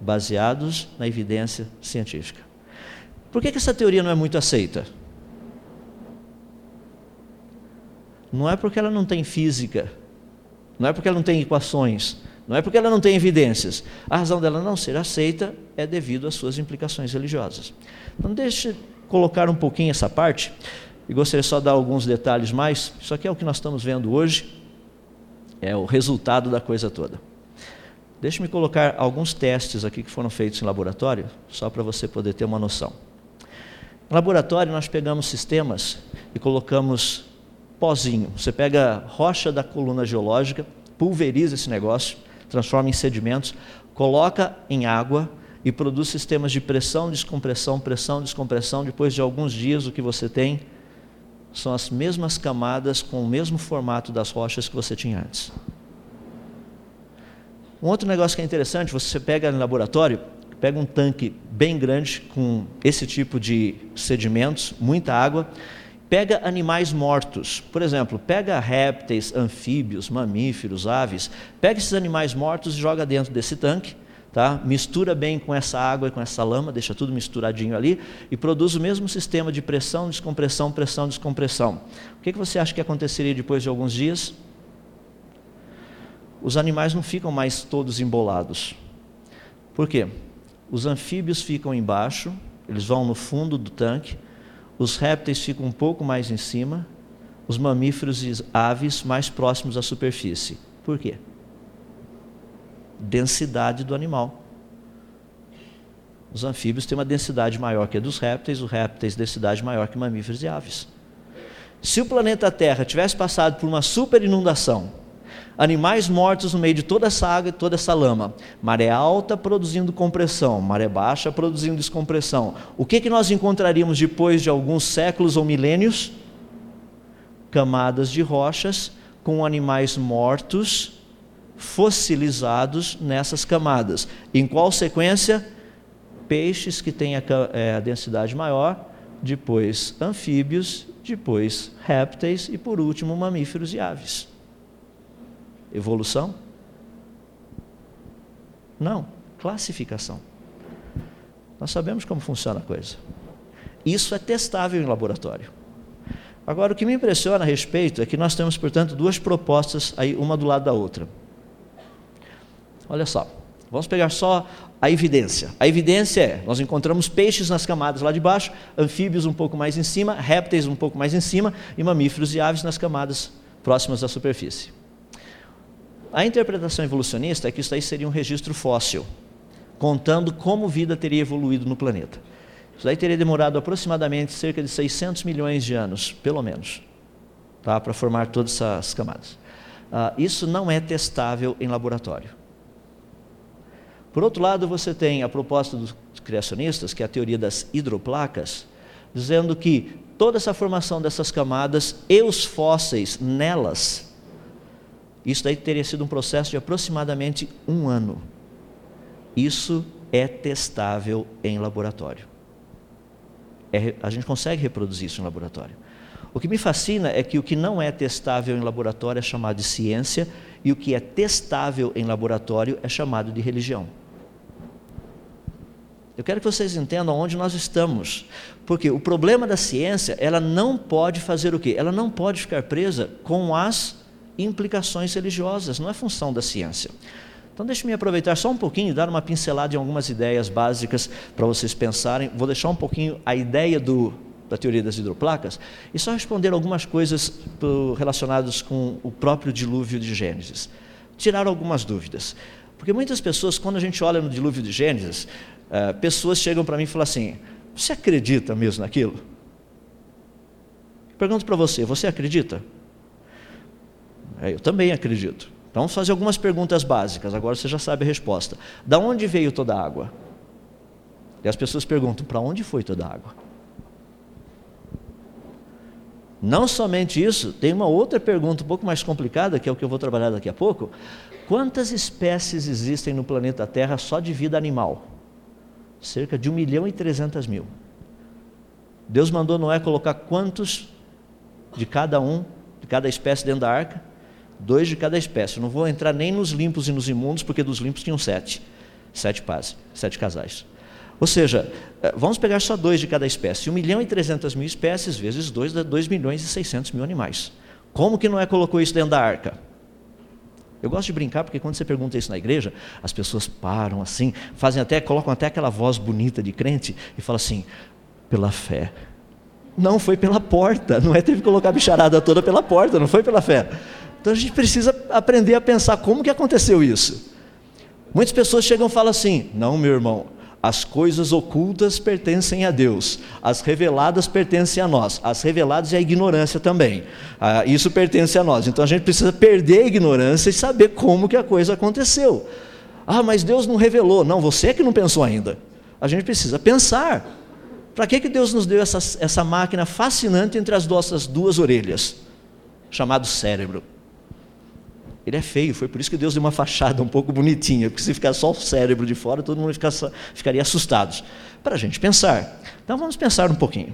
baseados na evidência científica. Por que, que essa teoria não é muito aceita? Não é porque ela não tem física não é porque ela não tem equações, não é porque ela não tem evidências. A razão dela não ser aceita é devido às suas implicações religiosas. Então, deixe colocar um pouquinho essa parte, e gostaria só de dar alguns detalhes mais. Isso aqui é o que nós estamos vendo hoje, é o resultado da coisa toda. Deixe-me colocar alguns testes aqui que foram feitos em laboratório, só para você poder ter uma noção. Em laboratório, nós pegamos sistemas e colocamos pozinho. Você pega rocha da coluna geológica, pulveriza esse negócio, transforma em sedimentos, coloca em água e produz sistemas de pressão, descompressão, pressão, descompressão. Depois de alguns dias, o que você tem são as mesmas camadas com o mesmo formato das rochas que você tinha antes. Um outro negócio que é interessante, você pega no laboratório, pega um tanque bem grande com esse tipo de sedimentos, muita água, Pega animais mortos, por exemplo, pega répteis, anfíbios, mamíferos, aves, pega esses animais mortos e joga dentro desse tanque, tá? mistura bem com essa água e com essa lama, deixa tudo misturadinho ali e produz o mesmo sistema de pressão, descompressão, pressão, descompressão. O que, que você acha que aconteceria depois de alguns dias? Os animais não ficam mais todos embolados. Por quê? Os anfíbios ficam embaixo, eles vão no fundo do tanque, os répteis ficam um pouco mais em cima, os mamíferos e aves mais próximos à superfície. Por quê? densidade do animal. Os anfíbios têm uma densidade maior que a dos répteis, os répteis densidade maior que mamíferos e aves. Se o planeta Terra tivesse passado por uma super inundação, animais mortos no meio de toda essa água e toda essa lama, maré alta produzindo compressão, maré baixa produzindo descompressão, o que, que nós encontraríamos depois de alguns séculos ou milênios? Camadas de rochas com animais mortos fossilizados nessas camadas. Em qual sequência? Peixes que têm a, é, a densidade maior, depois anfíbios, depois répteis e por último mamíferos e aves. Evolução? Não, classificação. Nós sabemos como funciona a coisa. Isso é testável em laboratório. Agora, o que me impressiona a respeito é que nós temos, portanto, duas propostas aí, uma do lado da outra. Olha só, vamos pegar só a evidência. A evidência é: nós encontramos peixes nas camadas lá de baixo, anfíbios um pouco mais em cima, répteis um pouco mais em cima e mamíferos e aves nas camadas próximas da superfície. A interpretação evolucionista é que isso aí seria um registro fóssil, contando como vida teria evoluído no planeta. Isso aí teria demorado aproximadamente cerca de 600 milhões de anos, pelo menos, tá, para formar todas essas camadas. Uh, isso não é testável em laboratório. Por outro lado, você tem a proposta dos criacionistas, que é a teoria das hidroplacas, dizendo que toda essa formação dessas camadas e os fósseis nelas, isso daí teria sido um processo de aproximadamente um ano. Isso é testável em laboratório. É, a gente consegue reproduzir isso em laboratório. O que me fascina é que o que não é testável em laboratório é chamado de ciência e o que é testável em laboratório é chamado de religião. Eu quero que vocês entendam onde nós estamos. Porque o problema da ciência, ela não pode fazer o quê? Ela não pode ficar presa com as implicações religiosas, não é função da ciência. Então deixe-me aproveitar só um pouquinho e dar uma pincelada em algumas ideias básicas para vocês pensarem. Vou deixar um pouquinho a ideia do, da teoria das hidroplacas e só responder algumas coisas relacionadas com o próprio dilúvio de Gênesis. Tirar algumas dúvidas. Porque muitas pessoas, quando a gente olha no dilúvio de Gênesis, uh, pessoas chegam para mim e falam assim: Você acredita mesmo naquilo? Pergunto para você: Você acredita? É, eu também acredito. Então vamos fazer algumas perguntas básicas, agora você já sabe a resposta. Da onde veio toda a água? E as pessoas perguntam: Para onde foi toda a água? Não somente isso, tem uma outra pergunta um pouco mais complicada, que é o que eu vou trabalhar daqui a pouco. Quantas espécies existem no planeta Terra só de vida animal? cerca de 1 milhão e 300 mil. Deus mandou Noé colocar quantos de cada um, de cada espécie dentro da arca? Dois de cada espécie. Não vou entrar nem nos limpos e nos imundos, porque dos limpos tinham sete. Sete pazes, sete casais. Ou seja, eh, vamos pegar só dois de cada espécie. 1 milhão e 300 mil espécies vezes dois dá 2 milhões e 600 mil animais. Como que Noé colocou isso dentro da arca? Eu gosto de brincar porque quando você pergunta isso na igreja, as pessoas param assim, fazem até, colocam até aquela voz bonita de crente e falam assim: pela fé. Não foi pela porta, não é teve que colocar a bicharada toda pela porta, não foi pela fé. Então a gente precisa aprender a pensar como que aconteceu isso. Muitas pessoas chegam e falam assim: não, meu irmão, as coisas ocultas pertencem a Deus, as reveladas pertencem a nós, as reveladas e a ignorância também. Ah, isso pertence a nós. Então a gente precisa perder a ignorância e saber como que a coisa aconteceu. Ah, mas Deus não revelou. Não, você é que não pensou ainda. A gente precisa pensar. Para que, que Deus nos deu essa, essa máquina fascinante entre as nossas duas orelhas, chamado cérebro? Ele é feio, foi por isso que Deus deu uma fachada um pouco bonitinha, porque se ficar só o cérebro de fora, todo mundo ficaria assustado. Para a gente pensar. Então vamos pensar um pouquinho.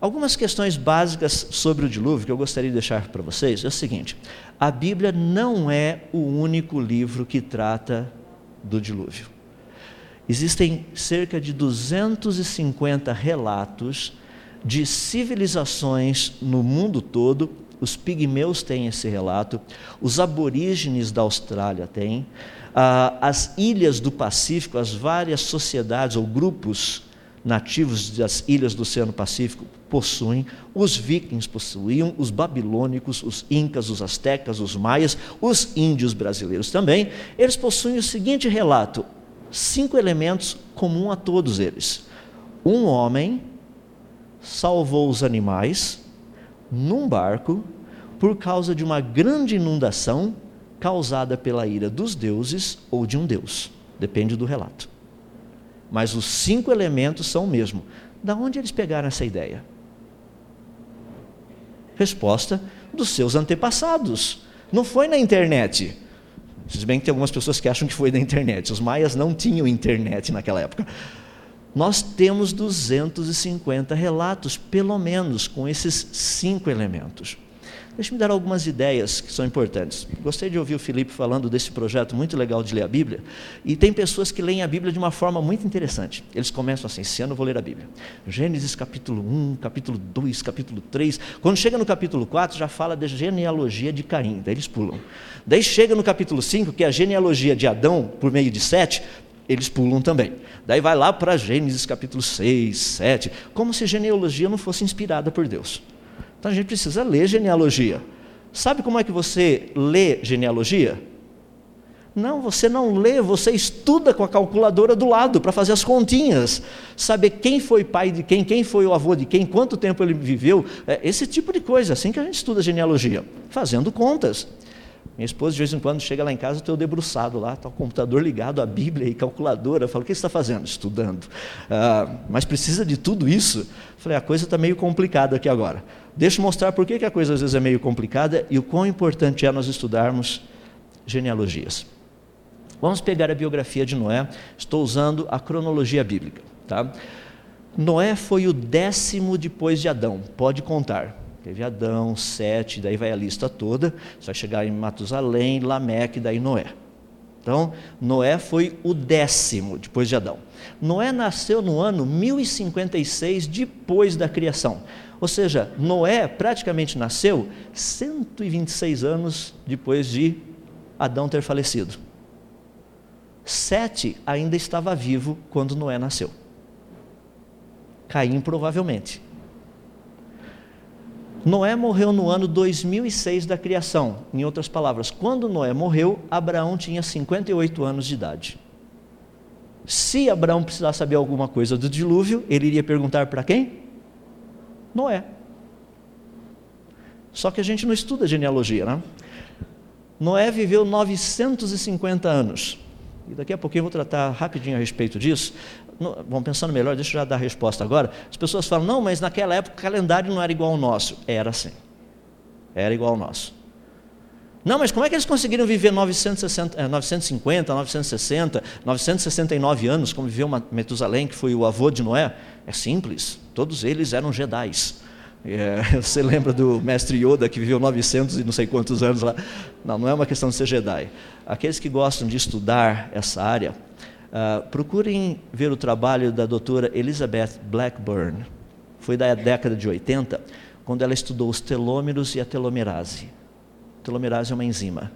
Algumas questões básicas sobre o dilúvio que eu gostaria de deixar para vocês é o seguinte: a Bíblia não é o único livro que trata do dilúvio. existem cerca de 250 relatos de civilizações no mundo todo. Os pigmeus têm esse relato, os aborígenes da Austrália têm, ah, as ilhas do Pacífico, as várias sociedades ou grupos nativos das ilhas do Oceano Pacífico possuem, os vikings possuíam, os babilônicos, os incas, os astecas, os maias, os índios brasileiros também, eles possuem o seguinte relato: cinco elementos comuns a todos eles. Um homem salvou os animais num barco por causa de uma grande inundação causada pela ira dos deuses ou de um deus, depende do relato mas os cinco elementos são o mesmo. Da onde eles pegaram essa ideia? Resposta dos seus antepassados. Não foi na internet. Se bem que tem algumas pessoas que acham que foi da internet. Os maias não tinham internet naquela época. Nós temos 250 relatos, pelo menos, com esses cinco elementos. Deixe-me dar algumas ideias que são importantes. Gostei de ouvir o Felipe falando desse projeto muito legal de ler a Bíblia. E tem pessoas que leem a Bíblia de uma forma muito interessante. Eles começam assim: esse ano eu vou ler a Bíblia. Gênesis capítulo 1, capítulo 2, capítulo 3. Quando chega no capítulo 4, já fala da genealogia de Caim. Daí eles pulam. Daí chega no capítulo 5, que é a genealogia de Adão por meio de Sete. Eles pulam também. Daí vai lá para Gênesis capítulo 6, 7, como se genealogia não fosse inspirada por Deus. Então a gente precisa ler genealogia. Sabe como é que você lê genealogia? Não, você não lê, você estuda com a calculadora do lado para fazer as continhas, saber quem foi pai de quem, quem foi o avô de quem, quanto tempo ele viveu, é esse tipo de coisa, assim que a gente estuda genealogia, fazendo contas. Minha esposa de vez em quando chega lá em casa, estou debruçado lá, está o computador ligado, a Bíblia e calculadora. Eu falo, o que você está fazendo? Estudando. Ah, mas precisa de tudo isso? Eu falei, a coisa está meio complicada aqui agora. Deixa eu mostrar por que, que a coisa às vezes é meio complicada e o quão importante é nós estudarmos genealogias. Vamos pegar a biografia de Noé. Estou usando a cronologia bíblica. Tá? Noé foi o décimo depois de Adão, pode contar. Teve Adão, Sete, daí vai a lista toda. Você vai chegar em Matusalém, Lameque, daí Noé. Então, Noé foi o décimo depois de Adão. Noé nasceu no ano 1056 depois da criação. Ou seja, Noé praticamente nasceu 126 anos depois de Adão ter falecido. Sete ainda estava vivo quando Noé nasceu. Caim provavelmente. Noé morreu no ano 2006 da criação. Em outras palavras, quando Noé morreu, Abraão tinha 58 anos de idade. Se Abraão precisasse saber alguma coisa do dilúvio, ele iria perguntar para quem? Noé. Só que a gente não estuda genealogia, né? Noé viveu 950 anos. E daqui a pouquinho eu vou tratar rapidinho a respeito disso. Vamos pensando melhor, deixa eu já dar a resposta agora. As pessoas falam, não, mas naquela época o calendário não era igual ao nosso. Era assim. Era igual ao nosso. Não, mas como é que eles conseguiram viver 960, 950, 960, 969 anos, como viveu Metusalém, que foi o avô de Noé? É simples, todos eles eram Jedis. É, você lembra do mestre Yoda que viveu 900 e não sei quantos anos lá? Não, não é uma questão de ser Jedi. Aqueles que gostam de estudar essa área, uh, procurem ver o trabalho da doutora Elizabeth Blackburn. Foi da década de 80, quando ela estudou os telômeros e a telomerase. Telomerase é uma enzima.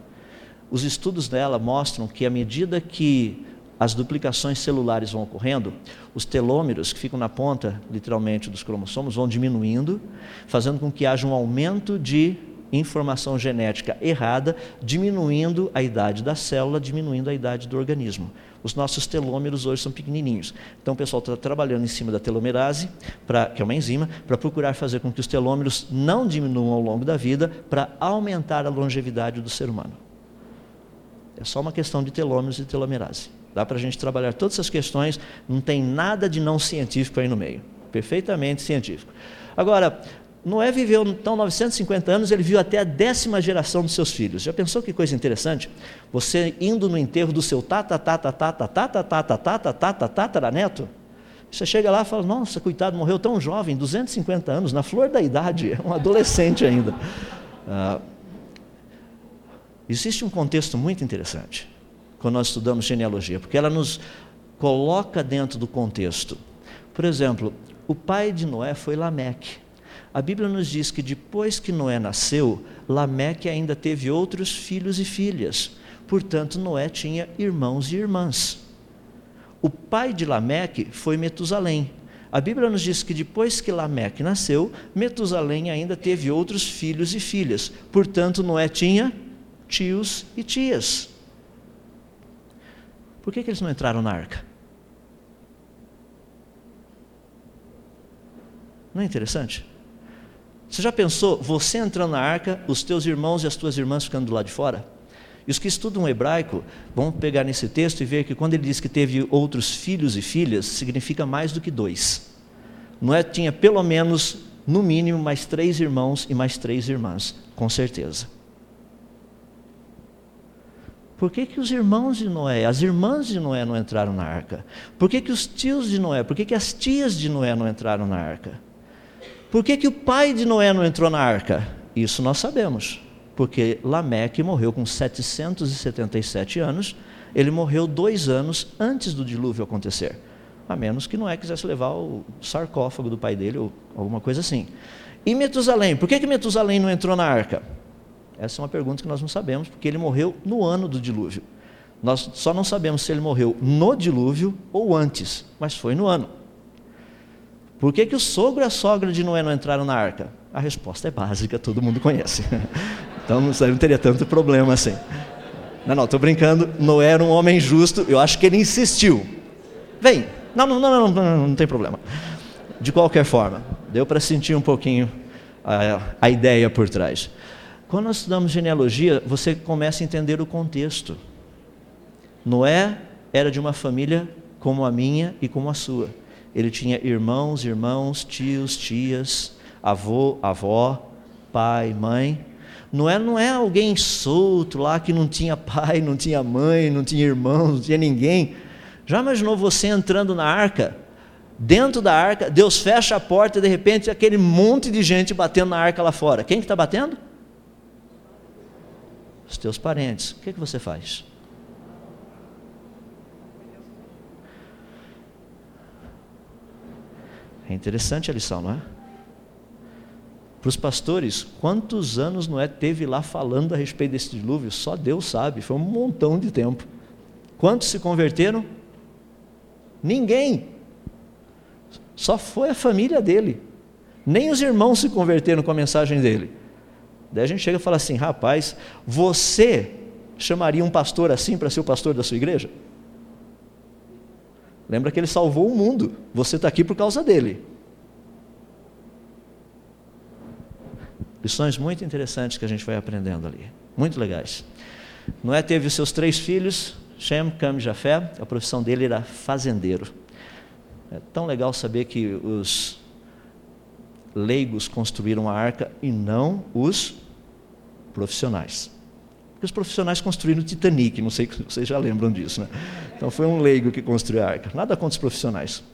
Os estudos dela mostram que à medida que as duplicações celulares vão ocorrendo, os telômeros, que ficam na ponta, literalmente, dos cromossomos, vão diminuindo, fazendo com que haja um aumento de informação genética errada, diminuindo a idade da célula, diminuindo a idade do organismo. Os nossos telômeros hoje são pequenininhos. Então o pessoal está trabalhando em cima da telomerase, pra, que é uma enzima, para procurar fazer com que os telômeros não diminuam ao longo da vida, para aumentar a longevidade do ser humano. É só uma questão de telômeros e telomerase. Dá para a gente trabalhar todas essas questões, não tem nada de não científico aí no meio. Perfeitamente científico. Agora, Noé viveu então 950 anos, ele viu até a décima geração dos seus filhos. Já pensou que coisa interessante? Você indo no enterro do seu tata, tata, tata, tata, tata, tata, tata, tata, neto. Você chega lá e fala: Nossa, coitado, morreu tão jovem, 250 anos, na flor da idade, um adolescente ainda. Existe um contexto muito interessante quando nós estudamos genealogia, porque ela nos coloca dentro do contexto. Por exemplo, o pai de Noé foi Lameque. A Bíblia nos diz que depois que Noé nasceu, Lameque ainda teve outros filhos e filhas. Portanto, Noé tinha irmãos e irmãs. O pai de Lameque foi Metusalém. A Bíblia nos diz que depois que Lameque nasceu, Metusalém ainda teve outros filhos e filhas. Portanto, Noé tinha tios e tias. Por que, que eles não entraram na arca? Não é interessante? Você já pensou, você entrando na arca, os teus irmãos e as tuas irmãs ficando do lado de fora? E os que estudam hebraico vão pegar nesse texto e ver que quando ele diz que teve outros filhos e filhas, significa mais do que dois. Noé tinha pelo menos, no mínimo, mais três irmãos e mais três irmãs, com certeza. Por que, que os irmãos de Noé, as irmãs de Noé não entraram na arca? Por que, que os tios de Noé, por que, que as tias de Noé não entraram na arca? Por que, que o pai de Noé não entrou na arca? Isso nós sabemos, porque Lameque morreu com 777 anos, ele morreu dois anos antes do dilúvio acontecer, a menos que Noé quisesse levar o sarcófago do pai dele ou alguma coisa assim. E Metusalém, por que, que Metusalém não entrou na arca? Essa é uma pergunta que nós não sabemos, porque ele morreu no ano do dilúvio. Nós só não sabemos se ele morreu no dilúvio ou antes, mas foi no ano. Por que, que o sogro e a sogra de Noé não entraram na arca? A resposta é básica, todo mundo conhece. então não teria tanto problema assim. Não, não, estou brincando. Noé era um homem justo, eu acho que ele insistiu. Vem. Não, não, não, não, não, tem problema. De qualquer forma, deu para sentir um pouquinho a, a ideia por trás. Quando nós estudamos genealogia, você começa a entender o contexto. Noé era de uma família como a minha e como a sua. Ele tinha irmãos, irmãos, tios, tias, avô, avó, pai, mãe. Noé não é alguém solto lá que não tinha pai, não tinha mãe, não tinha irmãos, não tinha ninguém. Já imaginou você entrando na arca? Dentro da arca, Deus fecha a porta e de repente aquele monte de gente batendo na arca lá fora. Quem que está batendo? os teus parentes, o que, é que você faz? É interessante a lição, não é? Para os pastores, quantos anos Noé teve lá falando a respeito desse dilúvio? Só Deus sabe, foi um montão de tempo. Quantos se converteram? Ninguém. Só foi a família dele. Nem os irmãos se converteram com a mensagem dele. Daí a gente chega e fala assim: rapaz, você chamaria um pastor assim para ser o pastor da sua igreja? Lembra que ele salvou o mundo, você está aqui por causa dele. Lições muito interessantes que a gente vai aprendendo ali, muito legais. Noé teve os seus três filhos, Shem, Cam e Jafé, a profissão dele era fazendeiro. É tão legal saber que os leigos construíram a arca e não os profissionais. Porque os profissionais construíram o Titanic, não sei se vocês já lembram disso, né? Então foi um leigo que construiu a arca. Nada contra os profissionais.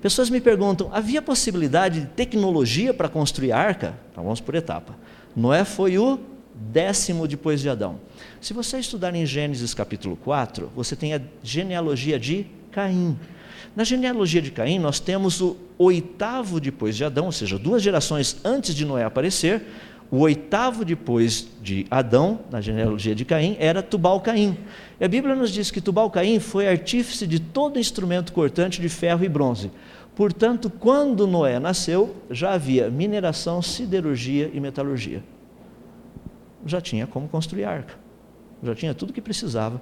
Pessoas me perguntam: havia possibilidade de tecnologia para construir a arca? Então vamos por etapa. Noé foi o décimo depois de Adão. Se você estudar em Gênesis capítulo 4, você tem a genealogia de Caim. Na genealogia de Caim, nós temos o oitavo depois de Adão, ou seja, duas gerações antes de Noé aparecer. O oitavo depois de Adão, na genealogia de Caim, era Tubal-Caim. E a Bíblia nos diz que Tubal-Caim foi artífice de todo instrumento cortante de ferro e bronze. Portanto, quando Noé nasceu, já havia mineração, siderurgia e metalurgia. Já tinha como construir arca. Já tinha tudo o que precisava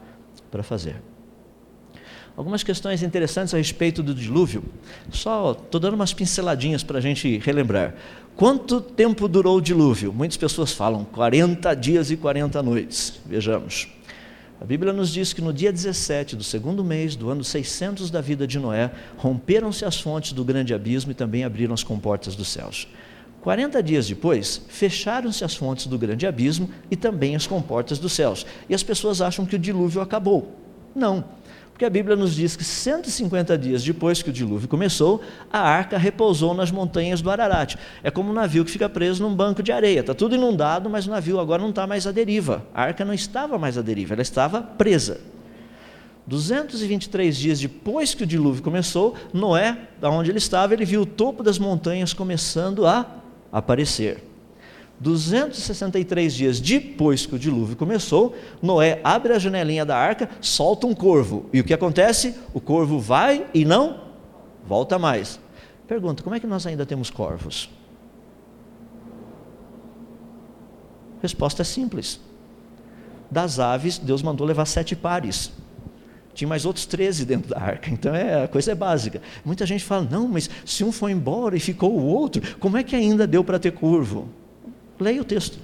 para fazer. Algumas questões interessantes a respeito do dilúvio. Só estou dando umas pinceladinhas para a gente relembrar. Quanto tempo durou o dilúvio? Muitas pessoas falam 40 dias e 40 noites. Vejamos. A Bíblia nos diz que no dia 17 do segundo mês do ano 600 da vida de Noé, romperam-se as fontes do grande abismo e também abriram as comportas dos céus. 40 dias depois, fecharam-se as fontes do grande abismo e também as comportas dos céus. E as pessoas acham que o dilúvio acabou. Não. Porque a Bíblia nos diz que 150 dias depois que o dilúvio começou, a arca repousou nas montanhas do Ararat. É como um navio que fica preso num banco de areia. Está tudo inundado, mas o navio agora não está mais à deriva. A arca não estava mais à deriva, ela estava presa. 223 dias depois que o dilúvio começou, Noé, da onde ele estava, ele viu o topo das montanhas começando a aparecer. 263 dias depois que o dilúvio começou, Noé abre a janelinha da arca, solta um corvo. E o que acontece? O corvo vai e não volta mais. Pergunta: como é que nós ainda temos corvos? Resposta é simples. Das aves, Deus mandou levar sete pares. Tinha mais outros 13 dentro da arca, então é, a coisa é básica. Muita gente fala: não, mas se um foi embora e ficou o outro, como é que ainda deu para ter curvo? Leia o texto.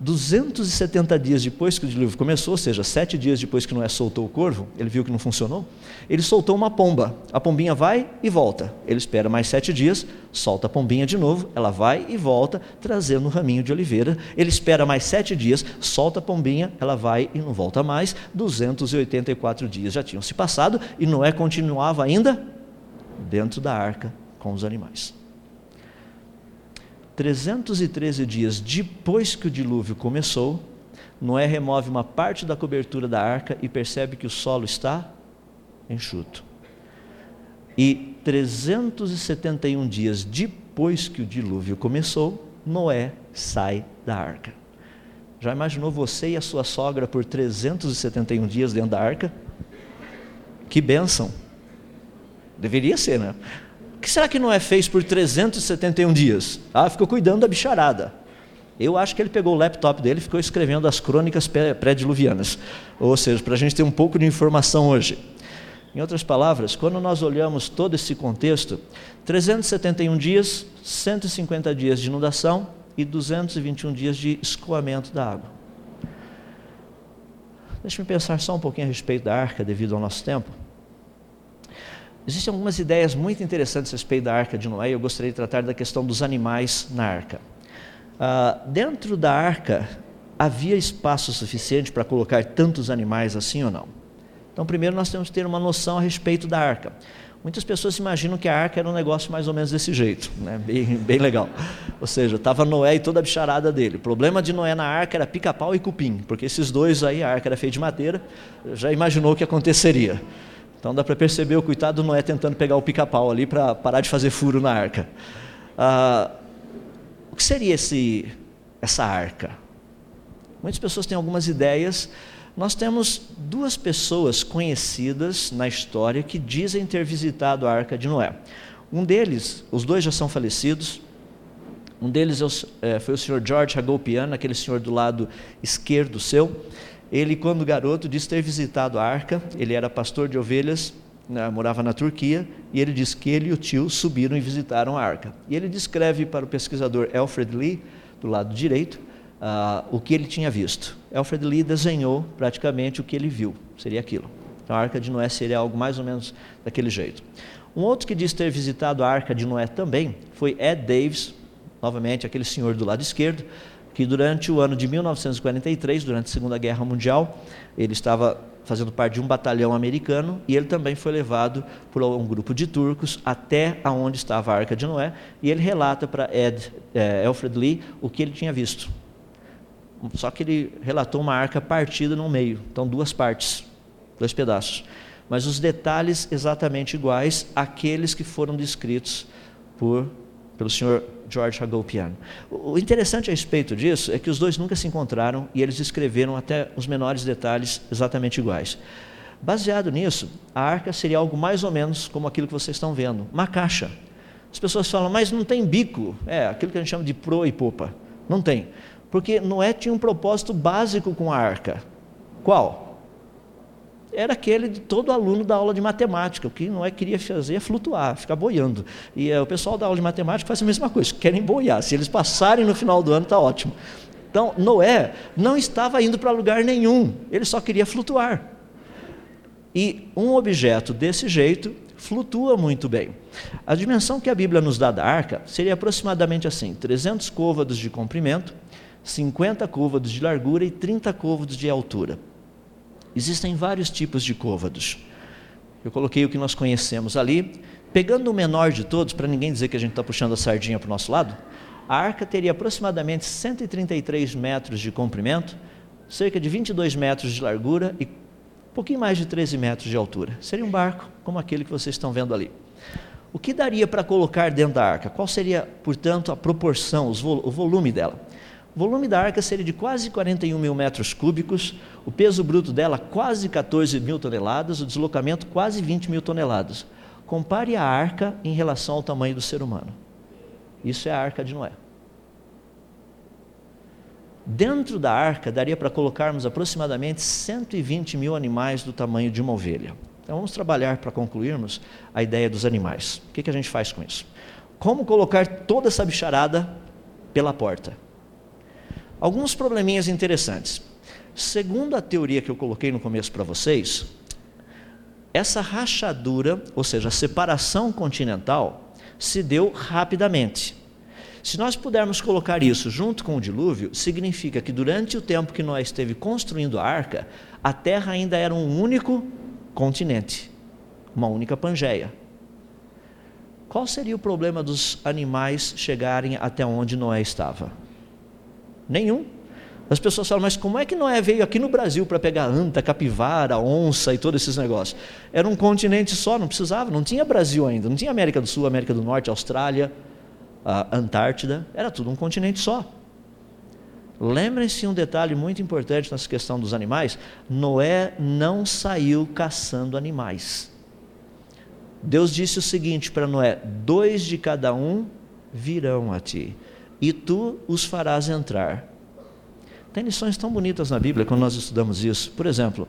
270 dias depois que o dilúvio começou, ou seja, sete dias depois que Noé soltou o corvo, ele viu que não funcionou, ele soltou uma pomba. A pombinha vai e volta. Ele espera mais sete dias, solta a pombinha de novo, ela vai e volta, trazendo um raminho de oliveira. Ele espera mais sete dias, solta a pombinha, ela vai e não volta mais. 284 dias já tinham se passado e Noé continuava ainda dentro da arca com os animais. 313 dias depois que o dilúvio começou, Noé remove uma parte da cobertura da arca e percebe que o solo está enxuto. E 371 dias depois que o dilúvio começou, Noé sai da arca. Já imaginou você e a sua sogra por 371 dias dentro da arca? Que bênção! Deveria ser, né? Que será que Noé fez por 371 dias? Ah, ficou cuidando da bicharada. Eu acho que ele pegou o laptop dele e ficou escrevendo as crônicas pré-diluvianas. Ou seja, para a gente ter um pouco de informação hoje. Em outras palavras, quando nós olhamos todo esse contexto, 371 dias, 150 dias de inundação e 221 dias de escoamento da água. Deixe-me pensar só um pouquinho a respeito da arca, devido ao nosso tempo. Existem algumas ideias muito interessantes a respeito da arca de Noé e eu gostaria de tratar da questão dos animais na arca. Uh, dentro da arca havia espaço suficiente para colocar tantos animais assim ou não? Então, primeiro nós temos que ter uma noção a respeito da arca. Muitas pessoas imaginam que a arca era um negócio mais ou menos desse jeito, né? bem, bem legal. Ou seja, estava Noé e toda a bicharada dele. O problema de Noé na arca era pica-pau e cupim, porque esses dois aí, a arca era feita de madeira, já imaginou o que aconteceria. Então dá para perceber o coitado Noé tentando pegar o pica-pau ali para parar de fazer furo na arca. Ah, o que seria esse, essa arca? Muitas pessoas têm algumas ideias. Nós temos duas pessoas conhecidas na história que dizem ter visitado a arca de Noé. Um deles, os dois já são falecidos. Um deles é, foi o senhor George Hagopian, aquele senhor do lado esquerdo seu. Ele, quando garoto, disse ter visitado a arca, ele era pastor de ovelhas, né, morava na Turquia, e ele diz que ele e o tio subiram e visitaram a arca. E ele descreve para o pesquisador Alfred Lee, do lado direito, uh, o que ele tinha visto. Alfred Lee desenhou praticamente o que ele viu, seria aquilo. Então, a arca de Noé seria algo mais ou menos daquele jeito. Um outro que diz ter visitado a arca de Noé também foi Ed Davis, novamente aquele senhor do lado esquerdo, que durante o ano de 1943, durante a Segunda Guerra Mundial, ele estava fazendo parte de um batalhão americano e ele também foi levado por um grupo de turcos até aonde estava a Arca de Noé e ele relata para Ed eh, Alfred Lee o que ele tinha visto. Só que ele relatou uma arca partida no meio, então duas partes, dois pedaços. Mas os detalhes exatamente iguais àqueles que foram descritos por pelo senhor George Hagopian. O interessante a respeito disso é que os dois nunca se encontraram e eles escreveram até os menores detalhes exatamente iguais. Baseado nisso, a arca seria algo mais ou menos como aquilo que vocês estão vendo, uma caixa. As pessoas falam, mas não tem bico. É, aquilo que a gente chama de proa e popa. Não tem. Porque Noé tinha um propósito básico com a arca. Qual? Era aquele de todo aluno da aula de matemática. O que não é queria fazer é flutuar, ficar boiando. E é, o pessoal da aula de matemática faz a mesma coisa, querem boiar. Se eles passarem no final do ano, está ótimo. Então, Noé não estava indo para lugar nenhum, ele só queria flutuar. E um objeto desse jeito flutua muito bem. A dimensão que a Bíblia nos dá da arca seria aproximadamente assim: 300 côvados de comprimento, 50 côvados de largura e 30 côvados de altura. Existem vários tipos de côvados. Eu coloquei o que nós conhecemos ali. Pegando o menor de todos, para ninguém dizer que a gente está puxando a sardinha para o nosso lado, a arca teria aproximadamente 133 metros de comprimento, cerca de 22 metros de largura e um pouquinho mais de 13 metros de altura. Seria um barco como aquele que vocês estão vendo ali. O que daria para colocar dentro da arca? Qual seria, portanto, a proporção, o volume dela? O volume da arca seria de quase 41 mil metros cúbicos, o peso bruto dela quase 14 mil toneladas, o deslocamento quase 20 mil toneladas. Compare a arca em relação ao tamanho do ser humano. Isso é a arca de Noé. Dentro da arca daria para colocarmos aproximadamente 120 mil animais do tamanho de uma ovelha. Então vamos trabalhar para concluirmos a ideia dos animais. O que, que a gente faz com isso? Como colocar toda essa bicharada pela porta? Alguns probleminhas interessantes. Segundo a teoria que eu coloquei no começo para vocês, essa rachadura, ou seja, a separação continental, se deu rapidamente. Se nós pudermos colocar isso junto com o dilúvio, significa que durante o tempo que Noé esteve construindo a arca, a terra ainda era um único continente, uma única Pangeia. Qual seria o problema dos animais chegarem até onde Noé estava? Nenhum. As pessoas falam, mas como é que Noé veio aqui no Brasil para pegar anta, capivara, onça e todos esses negócios? Era um continente só, não precisava, não tinha Brasil ainda, não tinha América do Sul, América do Norte, Austrália, Antártida, era tudo um continente só. Lembrem-se um detalhe muito importante nessa questão dos animais: Noé não saiu caçando animais. Deus disse o seguinte para Noé: dois de cada um virão a ti, e tu os farás entrar. Tem lições tão bonitas na Bíblia quando nós estudamos isso. Por exemplo,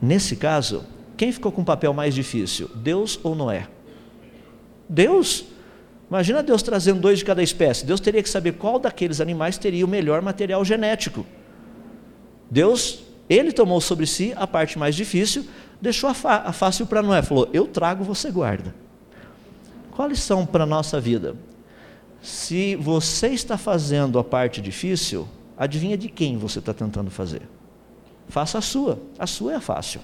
nesse caso, quem ficou com o papel mais difícil, Deus ou Noé? Deus. Imagina Deus trazendo dois de cada espécie. Deus teria que saber qual daqueles animais teria o melhor material genético. Deus, ele tomou sobre si a parte mais difícil, deixou a, a fácil para Noé. Falou: Eu trago, você guarda. Qual lição para a nossa vida? Se você está fazendo a parte difícil, adivinha de quem você está tentando fazer? Faça a sua. A sua é fácil.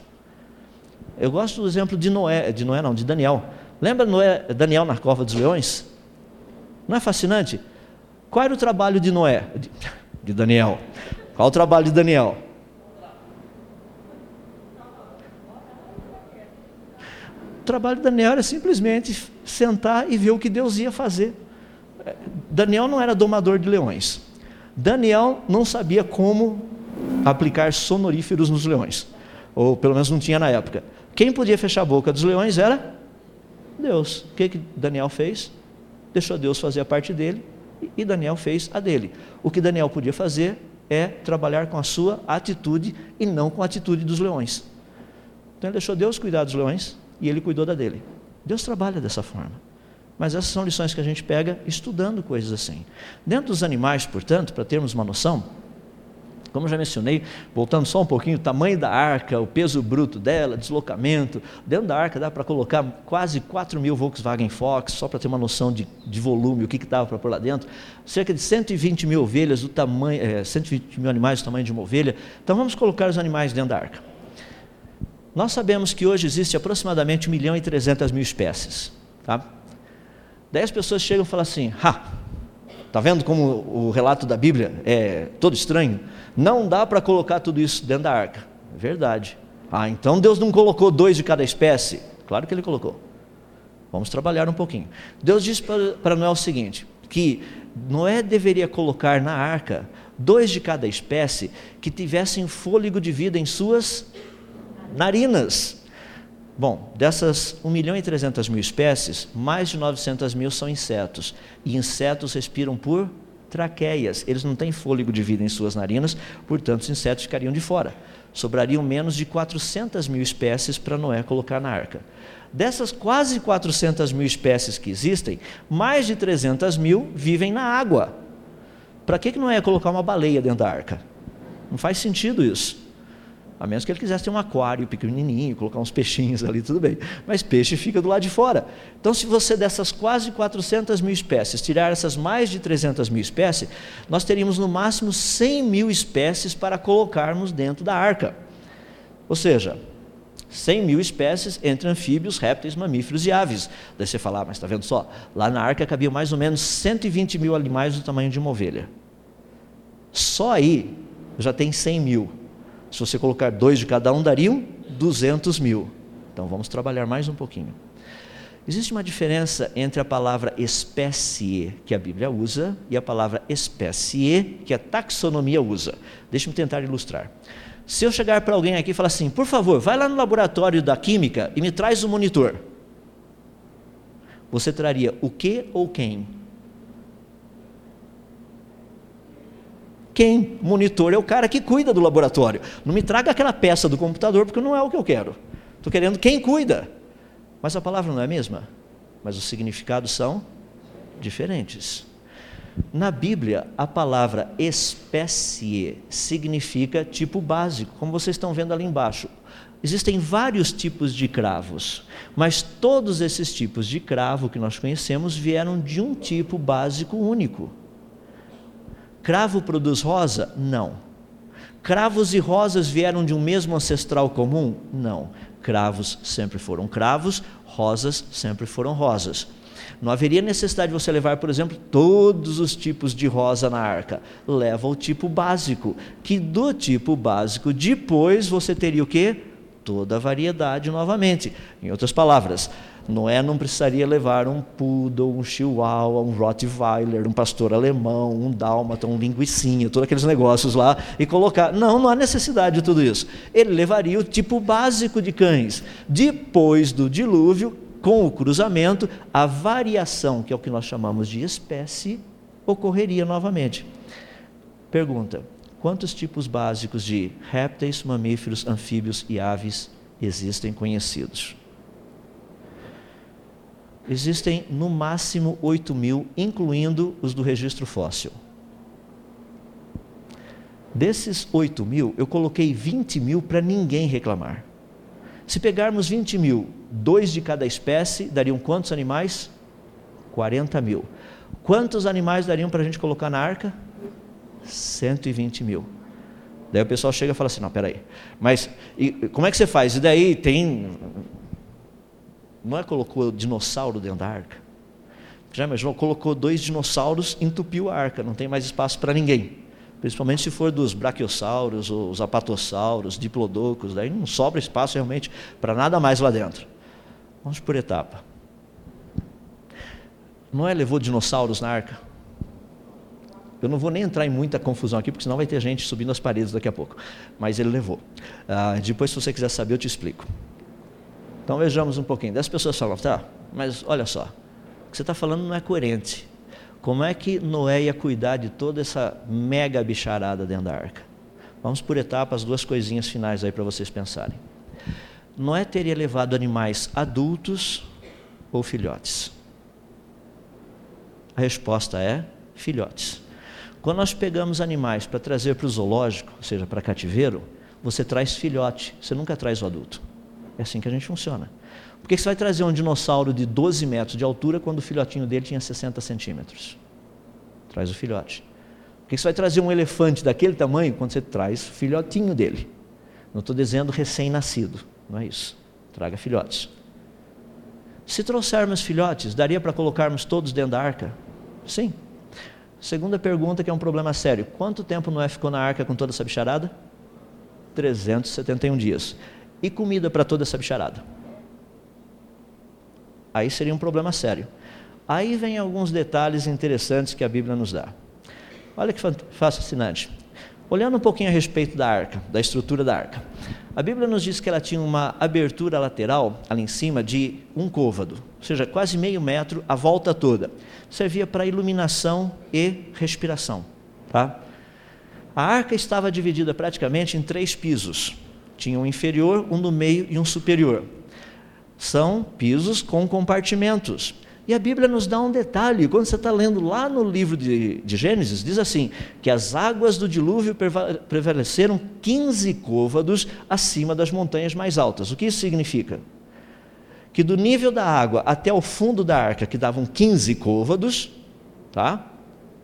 Eu gosto do exemplo de Noé, de Noé não, de Daniel. Lembra Noé, Daniel na cova dos leões? Não é fascinante? Qual era o trabalho de Noé? De Daniel. Qual o trabalho de Daniel? O trabalho de Daniel era simplesmente sentar e ver o que Deus ia fazer. Daniel não era domador de leões. Daniel não sabia como aplicar sonoríferos nos leões. Ou pelo menos não tinha na época. Quem podia fechar a boca dos leões era Deus. O que, que Daniel fez? deixou Deus fazer a parte dele e Daniel fez a dele. O que Daniel podia fazer é trabalhar com a sua atitude e não com a atitude dos leões. Então ele deixou Deus cuidar dos leões e ele cuidou da dele. Deus trabalha dessa forma. Mas essas são lições que a gente pega estudando coisas assim. Dentro dos animais, portanto, para termos uma noção, como já mencionei, voltando só um pouquinho, o tamanho da arca, o peso bruto dela, deslocamento. Dentro da arca dá para colocar quase 4 mil Volkswagen Fox, só para ter uma noção de, de volume, o que estava para pôr lá dentro. Cerca de 120 mil ovelhas do tamanho, é, 120 mil animais do tamanho de uma ovelha. Então vamos colocar os animais dentro da arca. Nós sabemos que hoje existe aproximadamente 1 milhão e 300 mil espécies. Tá? Daí as pessoas chegam e falam assim: ha, Está vendo como o relato da Bíblia é todo estranho? Não dá para colocar tudo isso dentro da arca. É verdade. Ah, então Deus não colocou dois de cada espécie? Claro que ele colocou. Vamos trabalhar um pouquinho. Deus disse para Noé o seguinte: que Noé deveria colocar na arca dois de cada espécie que tivessem fôlego de vida em suas narinas. Bom, dessas 1 milhão e 300 mil espécies, mais de 900 mil são insetos. E insetos respiram por traqueias. Eles não têm fôlego de vida em suas narinas, portanto, os insetos ficariam de fora. Sobrariam menos de 400 mil espécies para Noé colocar na arca. Dessas quase 400 mil espécies que existem, mais de 300 mil vivem na água. Para que, que Noé colocar uma baleia dentro da arca? Não faz sentido isso. A menos que ele quisesse ter um aquário pequenininho, colocar uns peixinhos ali, tudo bem. Mas peixe fica do lado de fora. Então, se você dessas quase 400 mil espécies tirar essas mais de 300 mil espécies, nós teríamos no máximo 100 mil espécies para colocarmos dentro da arca. Ou seja, 100 mil espécies entre anfíbios, répteis, mamíferos e aves. Daí você fala, ah, mas está vendo só? Lá na arca cabia mais ou menos 120 mil animais do tamanho de uma ovelha. Só aí já tem 100 mil. Se você colocar dois de cada um, dariam 200 mil. Então vamos trabalhar mais um pouquinho. Existe uma diferença entre a palavra espécie, que a Bíblia usa, e a palavra espécie, que a taxonomia usa. Deixe-me tentar ilustrar. Se eu chegar para alguém aqui e falar assim, por favor, vai lá no laboratório da química e me traz o um monitor. Você traria o que ou quem? Quem? Monitor é o cara que cuida do laboratório. Não me traga aquela peça do computador, porque não é o que eu quero. Estou querendo quem cuida. Mas a palavra não é a mesma. Mas os significados são diferentes. Na Bíblia, a palavra espécie significa tipo básico, como vocês estão vendo ali embaixo. Existem vários tipos de cravos, mas todos esses tipos de cravo que nós conhecemos vieram de um tipo básico único. Cravo produz rosa? Não. Cravos e rosas vieram de um mesmo ancestral comum? Não. Cravos sempre foram cravos, rosas sempre foram rosas. Não haveria necessidade de você levar, por exemplo, todos os tipos de rosa na arca. Leva o tipo básico, que do tipo básico depois você teria o quê? Toda a variedade novamente. Em outras palavras, Noé não precisaria levar um poodle, um chihuahua, um rottweiler, um pastor alemão, um dálmata, um linguicinha, todos aqueles negócios lá e colocar. Não, não há necessidade de tudo isso. Ele levaria o tipo básico de cães. Depois do dilúvio, com o cruzamento, a variação, que é o que nós chamamos de espécie, ocorreria novamente. Pergunta: quantos tipos básicos de répteis, mamíferos, anfíbios e aves existem conhecidos? Existem no máximo 8 mil, incluindo os do registro fóssil. Desses 8 mil, eu coloquei 20 mil para ninguém reclamar. Se pegarmos 20 mil, dois de cada espécie, dariam quantos animais? 40 mil. Quantos animais dariam para a gente colocar na arca? 120 mil. Daí o pessoal chega e fala assim: não, peraí, mas e, como é que você faz? E daí tem não é colocou dinossauro dentro da arca? Já imaginou? Colocou dois dinossauros, entupiu a arca, não tem mais espaço para ninguém. Principalmente se for dos braquiossauros, os apatossauros, diplodocos, daí não sobra espaço realmente para nada mais lá dentro. Vamos por etapa. Noé levou dinossauros na arca? Eu não vou nem entrar em muita confusão aqui, porque senão vai ter gente subindo as paredes daqui a pouco. Mas ele levou. Ah, depois, se você quiser saber, eu te explico. Então vejamos um pouquinho. Das pessoas falam, tá, mas olha só, o que você está falando não é coerente. Como é que Noé ia cuidar de toda essa mega bicharada dentro da arca? Vamos por etapas, duas coisinhas finais aí para vocês pensarem. Noé teria levado animais adultos ou filhotes? A resposta é filhotes. Quando nós pegamos animais para trazer para o zoológico, ou seja, para cativeiro, você traz filhote, você nunca traz o adulto. É assim que a gente funciona. Por que você vai trazer um dinossauro de 12 metros de altura quando o filhotinho dele tinha 60 centímetros? Traz o filhote. Por que você vai trazer um elefante daquele tamanho quando você traz o filhotinho dele? Não estou dizendo recém-nascido, não é isso. Traga filhotes. Se trouxermos filhotes, daria para colocarmos todos dentro da arca? Sim. Segunda pergunta, que é um problema sério: quanto tempo Noé ficou na arca com toda essa bicharada? 371 dias e comida para toda essa bicharada. Aí seria um problema sério. Aí vem alguns detalhes interessantes que a Bíblia nos dá. Olha que fascinante. Olhando um pouquinho a respeito da arca, da estrutura da arca. A Bíblia nos diz que ela tinha uma abertura lateral, ali em cima, de um côvado, ou seja, quase meio metro a volta toda. Servia para iluminação e respiração. Tá? A arca estava dividida praticamente em três pisos. Tinha um inferior, um no meio e um superior. São pisos com compartimentos. E a Bíblia nos dá um detalhe, quando você está lendo lá no livro de, de, Gênesis, diz assim: que as águas do dilúvio prevaleceram 15 côvados acima das montanhas mais altas. O que isso significa? Que do nível da água até o fundo da arca, que davam 15 côvados, tá?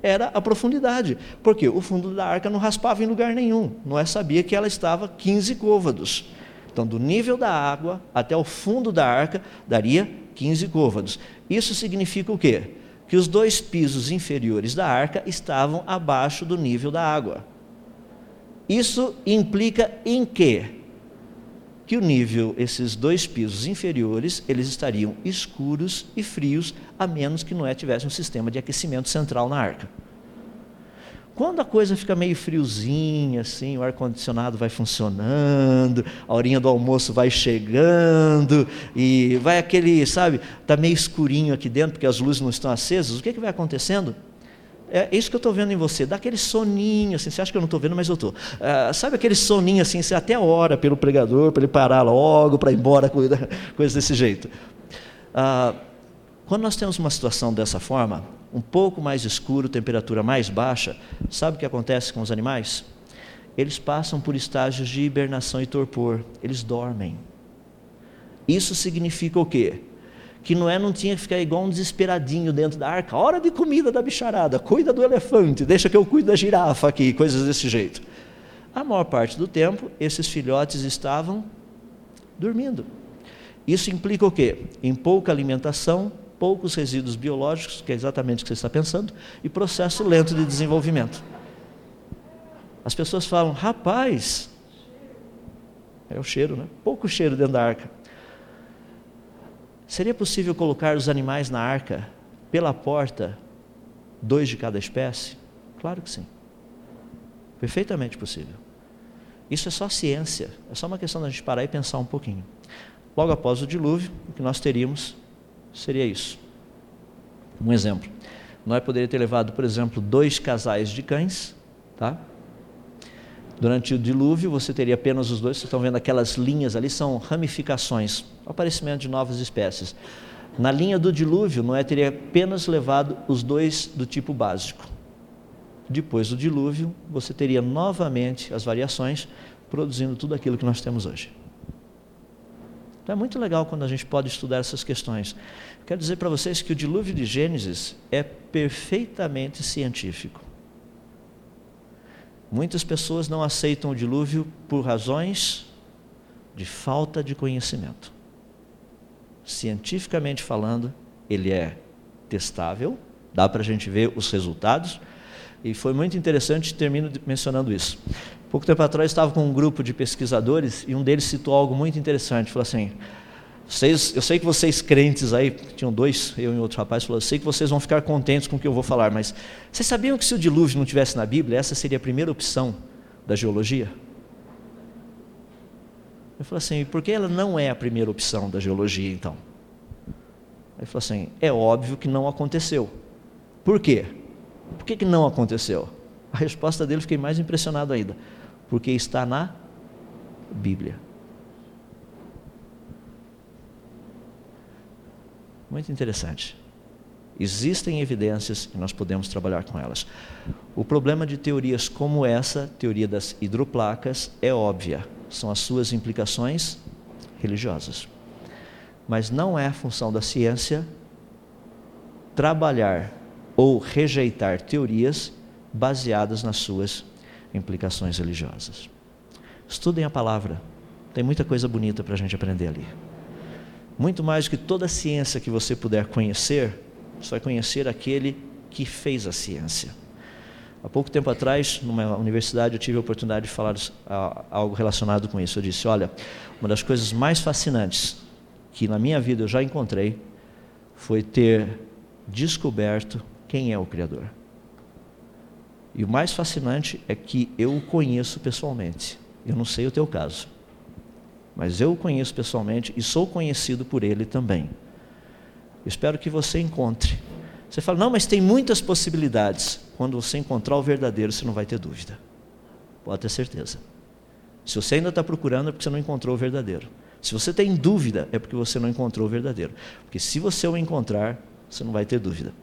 Era a profundidade. Porque o fundo da arca não raspava em lugar nenhum. Noé sabia que ela estava 15 côvados. Então, do nível da água até o fundo da arca, daria 15 côvados. Isso significa o quê? Que os dois pisos inferiores da arca estavam abaixo do nível da água. Isso implica em quê? Que o nível, esses dois pisos inferiores, eles estariam escuros e frios, a menos que Noé tivesse um sistema de aquecimento central na arca. Quando a coisa fica meio friozinha, assim, o ar-condicionado vai funcionando, a horinha do almoço vai chegando, e vai aquele, sabe, está meio escurinho aqui dentro, porque as luzes não estão acesas, o que, que vai acontecendo? É isso que eu estou vendo em você, dá aquele soninho, assim, você acha que eu não estou vendo, mas eu estou. Uh, sabe aquele soninho assim, você até ora pelo pregador, para ele parar logo, para ir embora, coisa desse jeito. Uh, quando nós temos uma situação dessa forma, um pouco mais escuro, temperatura mais baixa, sabe o que acontece com os animais? Eles passam por estágios de hibernação e torpor, eles dormem. Isso significa o quê? Que Noé não tinha que ficar igual um desesperadinho dentro da arca, hora de comida da bicharada, cuida do elefante, deixa que eu cuido da girafa aqui, coisas desse jeito. A maior parte do tempo, esses filhotes estavam dormindo. Isso implica o quê? Em pouca alimentação, poucos resíduos biológicos, que é exatamente o que você está pensando, e processo lento de desenvolvimento. As pessoas falam, rapaz, é o cheiro, né? Pouco cheiro dentro da arca. Seria possível colocar os animais na arca pela porta, dois de cada espécie? Claro que sim. Perfeitamente possível. Isso é só ciência, é só uma questão da gente parar e pensar um pouquinho. Logo após o dilúvio, o que nós teríamos seria isso. Um exemplo. Nós poderíamos ter levado, por exemplo, dois casais de cães, tá? Durante o dilúvio, você teria apenas os dois. Vocês estão vendo aquelas linhas ali, são ramificações, aparecimento de novas espécies. Na linha do dilúvio, Noé teria apenas levado os dois do tipo básico. Depois do dilúvio, você teria novamente as variações, produzindo tudo aquilo que nós temos hoje. Então é muito legal quando a gente pode estudar essas questões. Quero dizer para vocês que o dilúvio de Gênesis é perfeitamente científico. Muitas pessoas não aceitam o dilúvio por razões de falta de conhecimento. Cientificamente falando, ele é testável, dá para a gente ver os resultados, e foi muito interessante, termino mencionando isso. Pouco tempo atrás estava com um grupo de pesquisadores e um deles citou algo muito interessante. Falou assim: vocês, eu sei que vocês crentes aí, tinham dois, eu e outro rapaz, falou: eu sei que vocês vão ficar contentes com o que eu vou falar, mas vocês sabiam que se o dilúvio não tivesse na Bíblia, essa seria a primeira opção da geologia? Eu falei assim: por que ela não é a primeira opção da geologia então? Ele falou assim: é óbvio que não aconteceu. Por quê? Por que, que não aconteceu? A resposta dele fiquei mais impressionado ainda porque está na Bíblia. Muito interessante. Existem evidências e nós podemos trabalhar com elas. O problema de teorias como essa, teoria das hidroplacas, é óbvia. São as suas implicações religiosas. Mas não é função da ciência trabalhar ou rejeitar teorias baseadas nas suas implicações religiosas. Estudem a palavra, tem muita coisa bonita para a gente aprender ali. Muito mais do que toda a ciência que você puder conhecer, você vai conhecer aquele que fez a ciência. Há pouco tempo atrás, numa universidade, eu tive a oportunidade de falar algo relacionado com isso. Eu disse: Olha, uma das coisas mais fascinantes que na minha vida eu já encontrei foi ter descoberto quem é o Criador. E o mais fascinante é que eu o conheço pessoalmente. Eu não sei o teu caso, mas eu o conheço pessoalmente e sou conhecido por ele também. espero que você encontre. Você fala, não, mas tem muitas possibilidades. Quando você encontrar o verdadeiro, você não vai ter dúvida. Pode ter certeza. Se você ainda está procurando, é porque você não encontrou o verdadeiro. Se você tem dúvida, é porque você não encontrou o verdadeiro. Porque se você o encontrar, você não vai ter dúvida.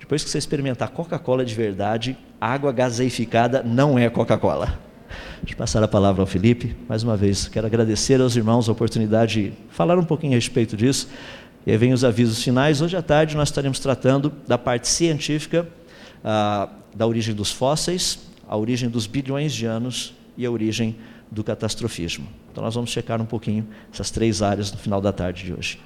Depois que você experimentar Coca-Cola de verdade, água gaseificada não é Coca-Cola. Deixa eu passar a palavra ao Felipe. Mais uma vez, quero agradecer aos irmãos a oportunidade de falar um pouquinho a respeito disso. E aí vem os avisos finais. Hoje à tarde nós estaremos tratando da parte científica, da origem dos fósseis, a origem dos bilhões de anos e a origem do catastrofismo. Então nós vamos checar um pouquinho essas três áreas no final da tarde de hoje.